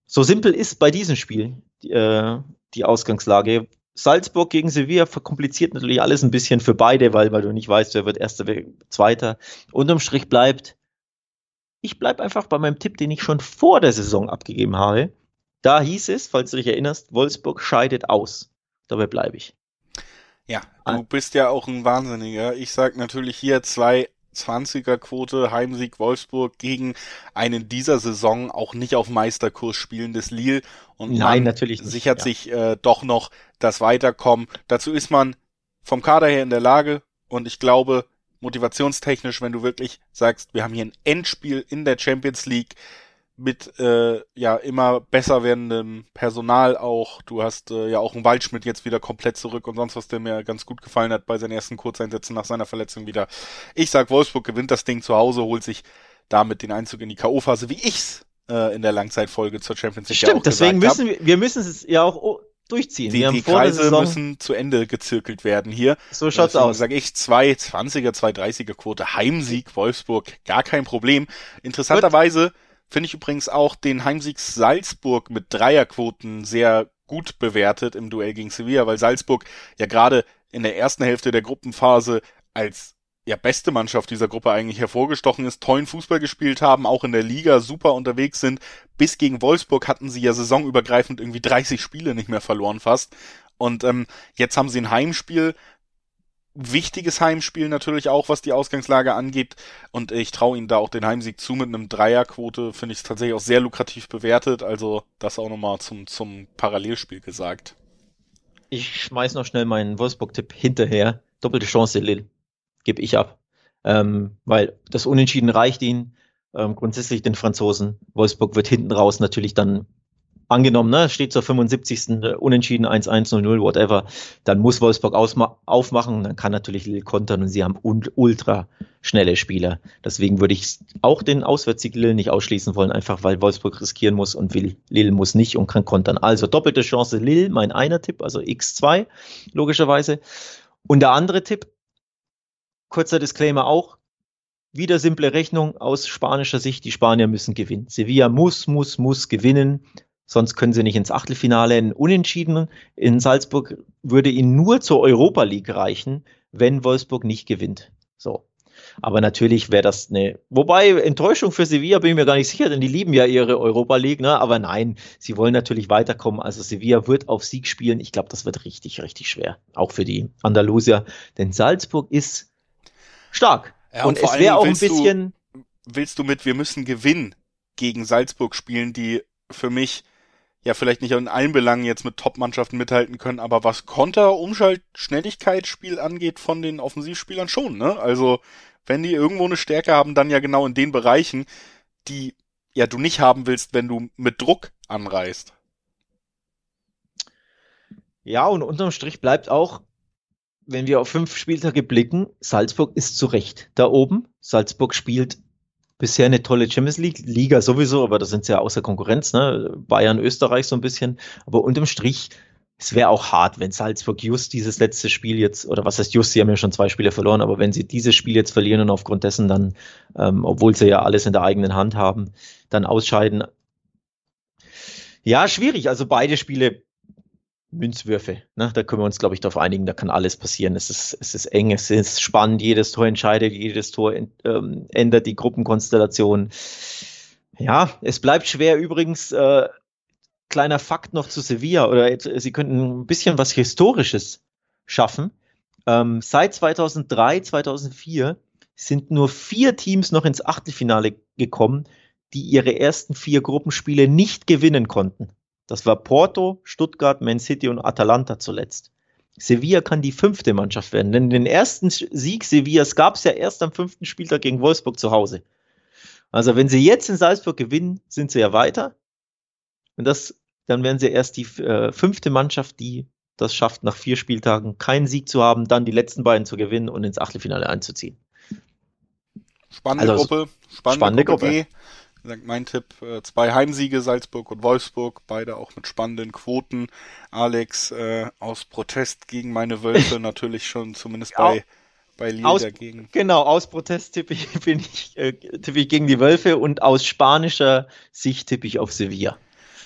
So simpel ist bei diesem Spiel äh, die Ausgangslage. Salzburg gegen Sevilla verkompliziert natürlich alles ein bisschen für beide, weil, weil du nicht weißt, wer wird erster, wer zweiter. Unterm Strich bleibt, ich bleibe einfach bei meinem Tipp, den ich schon vor der Saison abgegeben habe. Da hieß es, falls du dich erinnerst, Wolfsburg scheidet aus. Dabei bleibe ich. Ja, du bist ja auch ein Wahnsinniger. Ich sag natürlich hier zwei 20er Quote Heimsieg Wolfsburg gegen einen dieser Saison auch nicht auf Meisterkurs spielendes Lille und Nein, natürlich nicht, sichert ja. sich äh, doch noch das Weiterkommen. Dazu ist man vom Kader her in der Lage und ich glaube, motivationstechnisch, wenn du wirklich sagst, wir haben hier ein Endspiel in der Champions League mit äh, ja immer besser werdendem Personal auch. Du hast äh, ja auch einen Waldschmidt jetzt wieder komplett zurück und sonst was, der mir ganz gut gefallen hat bei seinen ersten Kurzeinsätzen nach seiner Verletzung wieder. Ich sag, Wolfsburg gewinnt das Ding zu Hause, holt sich damit den Einzug in die K.O.-Phase, wie ich's äh, in der Langzeitfolge zur Champions League Stimmt, ja deswegen müssen wir, wir müssen es ja auch durchziehen. Die, die Kreise müssen zu Ende gezirkelt werden hier. So schaut's Deswegen aus. Sage ich 220er, 230er Quote, Heimsieg Wolfsburg, gar kein Problem. Interessanterweise finde ich übrigens auch den Heimsieg Salzburg mit Dreierquoten sehr gut bewertet im Duell gegen Sevilla, weil Salzburg ja gerade in der ersten Hälfte der Gruppenphase als ja, beste Mannschaft dieser Gruppe eigentlich hervorgestochen ist, tollen Fußball gespielt haben, auch in der Liga super unterwegs sind. Bis gegen Wolfsburg hatten sie ja saisonübergreifend irgendwie 30 Spiele nicht mehr verloren fast. Und ähm, jetzt haben sie ein Heimspiel, wichtiges Heimspiel natürlich auch, was die Ausgangslage angeht. Und ich traue ihnen da auch den Heimsieg zu mit einem Dreierquote. Finde ich es tatsächlich auch sehr lukrativ bewertet. Also das auch nochmal zum, zum Parallelspiel gesagt. Ich schmeiß noch schnell meinen Wolfsburg-Tipp hinterher. Doppelte Chance Lille gebe ich ab. Ähm, weil das Unentschieden reicht ihnen. Ähm, grundsätzlich den Franzosen. Wolfsburg wird hinten raus natürlich dann angenommen, ne, steht zur 75. Äh, unentschieden 1-1-0-0, whatever, dann muss Wolfsburg aufmachen, dann kann natürlich Lille kontern und sie haben ultra schnelle Spieler. Deswegen würde ich auch den Auswärtssieg Lille nicht ausschließen wollen, einfach weil Wolfsburg riskieren muss und will, Lille muss nicht und kann kontern. Also doppelte Chance Lille, mein einer Tipp, also X2 logischerweise. Und der andere Tipp, kurzer Disclaimer auch, wieder simple Rechnung aus spanischer Sicht, die Spanier müssen gewinnen. Sevilla muss, muss, muss gewinnen, sonst können sie nicht ins Achtelfinale. Ein Unentschieden in Salzburg würde ihnen nur zur Europa League reichen, wenn Wolfsburg nicht gewinnt. So. Aber natürlich wäre das eine, wobei Enttäuschung für Sevilla bin ich mir gar nicht sicher, denn die lieben ja ihre Europa League, ne? Aber nein, sie wollen natürlich weiterkommen. Also Sevilla wird auf Sieg spielen. Ich glaube, das wird richtig, richtig schwer. Auch für die Andalusier. Denn Salzburg ist stark. Ja, und, und es wäre auch ein bisschen. Du, willst du mit, wir müssen gewinnen gegen Salzburg spielen, die für mich ja vielleicht nicht in allen Belangen jetzt mit Top-Mannschaften mithalten können, aber was Konter, Umschalt, Schnelligkeitsspiel angeht von den Offensivspielern schon, ne? Also, wenn die irgendwo eine Stärke haben, dann ja genau in den Bereichen, die ja du nicht haben willst, wenn du mit Druck anreist. Ja, und unterm Strich bleibt auch, wenn wir auf fünf Spieltage blicken, Salzburg ist zu Recht da oben. Salzburg spielt bisher eine tolle Champions League, Liga sowieso, aber da sind sie ja außer Konkurrenz, ne? Bayern, Österreich so ein bisschen. Aber unterm Strich, es wäre auch hart, wenn Salzburg just dieses letzte Spiel jetzt, oder was heißt just, sie haben ja schon zwei Spiele verloren, aber wenn sie dieses Spiel jetzt verlieren und aufgrund dessen dann, ähm, obwohl sie ja alles in der eigenen Hand haben, dann ausscheiden. Ja, schwierig. Also beide Spiele Münzwürfe. Ne? Da können wir uns, glaube ich, darauf einigen, da kann alles passieren. Es ist, es ist eng, es ist spannend, jedes Tor entscheidet, jedes Tor ähm, ändert die Gruppenkonstellation. Ja, es bleibt schwer übrigens. Äh, kleiner Fakt noch zu Sevilla, oder sie könnten ein bisschen was Historisches schaffen. Ähm, seit 2003, 2004 sind nur vier Teams noch ins Achtelfinale gekommen, die ihre ersten vier Gruppenspiele nicht gewinnen konnten. Das war Porto, Stuttgart, Man City und Atalanta zuletzt. Sevilla kann die fünfte Mannschaft werden, denn den ersten Sieg Sevillas gab es ja erst am fünften Spieltag gegen Wolfsburg zu Hause. Also wenn sie jetzt in Salzburg gewinnen, sind sie ja weiter. Und das, dann werden sie erst die äh, fünfte Mannschaft, die das schafft, nach vier Spieltagen keinen Sieg zu haben, dann die letzten beiden zu gewinnen und ins Achtelfinale einzuziehen. Spannende also, Gruppe, spannende, spannende Gruppe. Gruppe mein Tipp, äh, zwei Heimsiege, Salzburg und Wolfsburg, beide auch mit spannenden Quoten. Alex äh, aus Protest gegen meine Wölfe natürlich schon zumindest bei, bei Lille aus, dagegen. Genau, aus Protest tippe ich, bin ich, äh, tippe ich gegen die Wölfe und aus spanischer Sicht tippe ich auf Sevilla.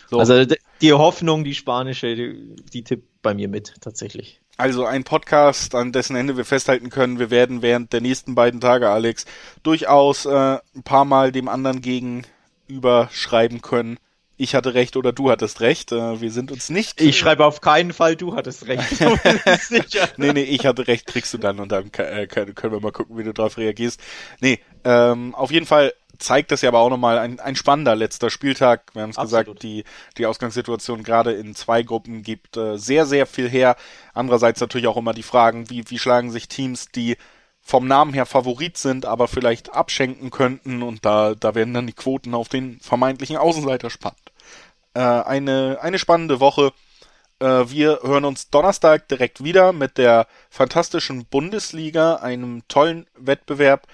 So. Also die Hoffnung, die spanische, die, die tippt bei mir mit, tatsächlich. Also ein Podcast, an dessen Ende wir festhalten können, wir werden während der nächsten beiden Tage, Alex, durchaus äh, ein paar Mal dem anderen gegenüber schreiben können. Ich hatte recht oder du hattest recht. Äh, wir sind uns nicht. Ich schreibe auf keinen Fall, du hattest recht. nee, nee, ich hatte recht, kriegst du dann und dann äh, können wir mal gucken, wie du darauf reagierst. Nee, ähm, auf jeden Fall zeigt das ja aber auch nochmal ein, ein spannender letzter Spieltag. Wir haben es gesagt, die, die Ausgangssituation gerade in zwei Gruppen gibt äh, sehr, sehr viel her. Andererseits natürlich auch immer die Fragen, wie, wie schlagen sich Teams, die vom Namen her Favorit sind, aber vielleicht abschenken könnten und da, da werden dann die Quoten auf den vermeintlichen Außenseiter spannend. Äh, eine, eine spannende Woche. Äh, wir hören uns Donnerstag direkt wieder mit der fantastischen Bundesliga, einem tollen Wettbewerb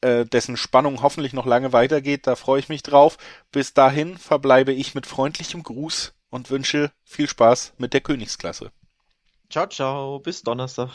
äh, dessen Spannung hoffentlich noch lange weitergeht. Da freue ich mich drauf. Bis dahin verbleibe ich mit freundlichem Gruß und wünsche viel Spaß mit der Königsklasse. Ciao, ciao. Bis Donnerstag.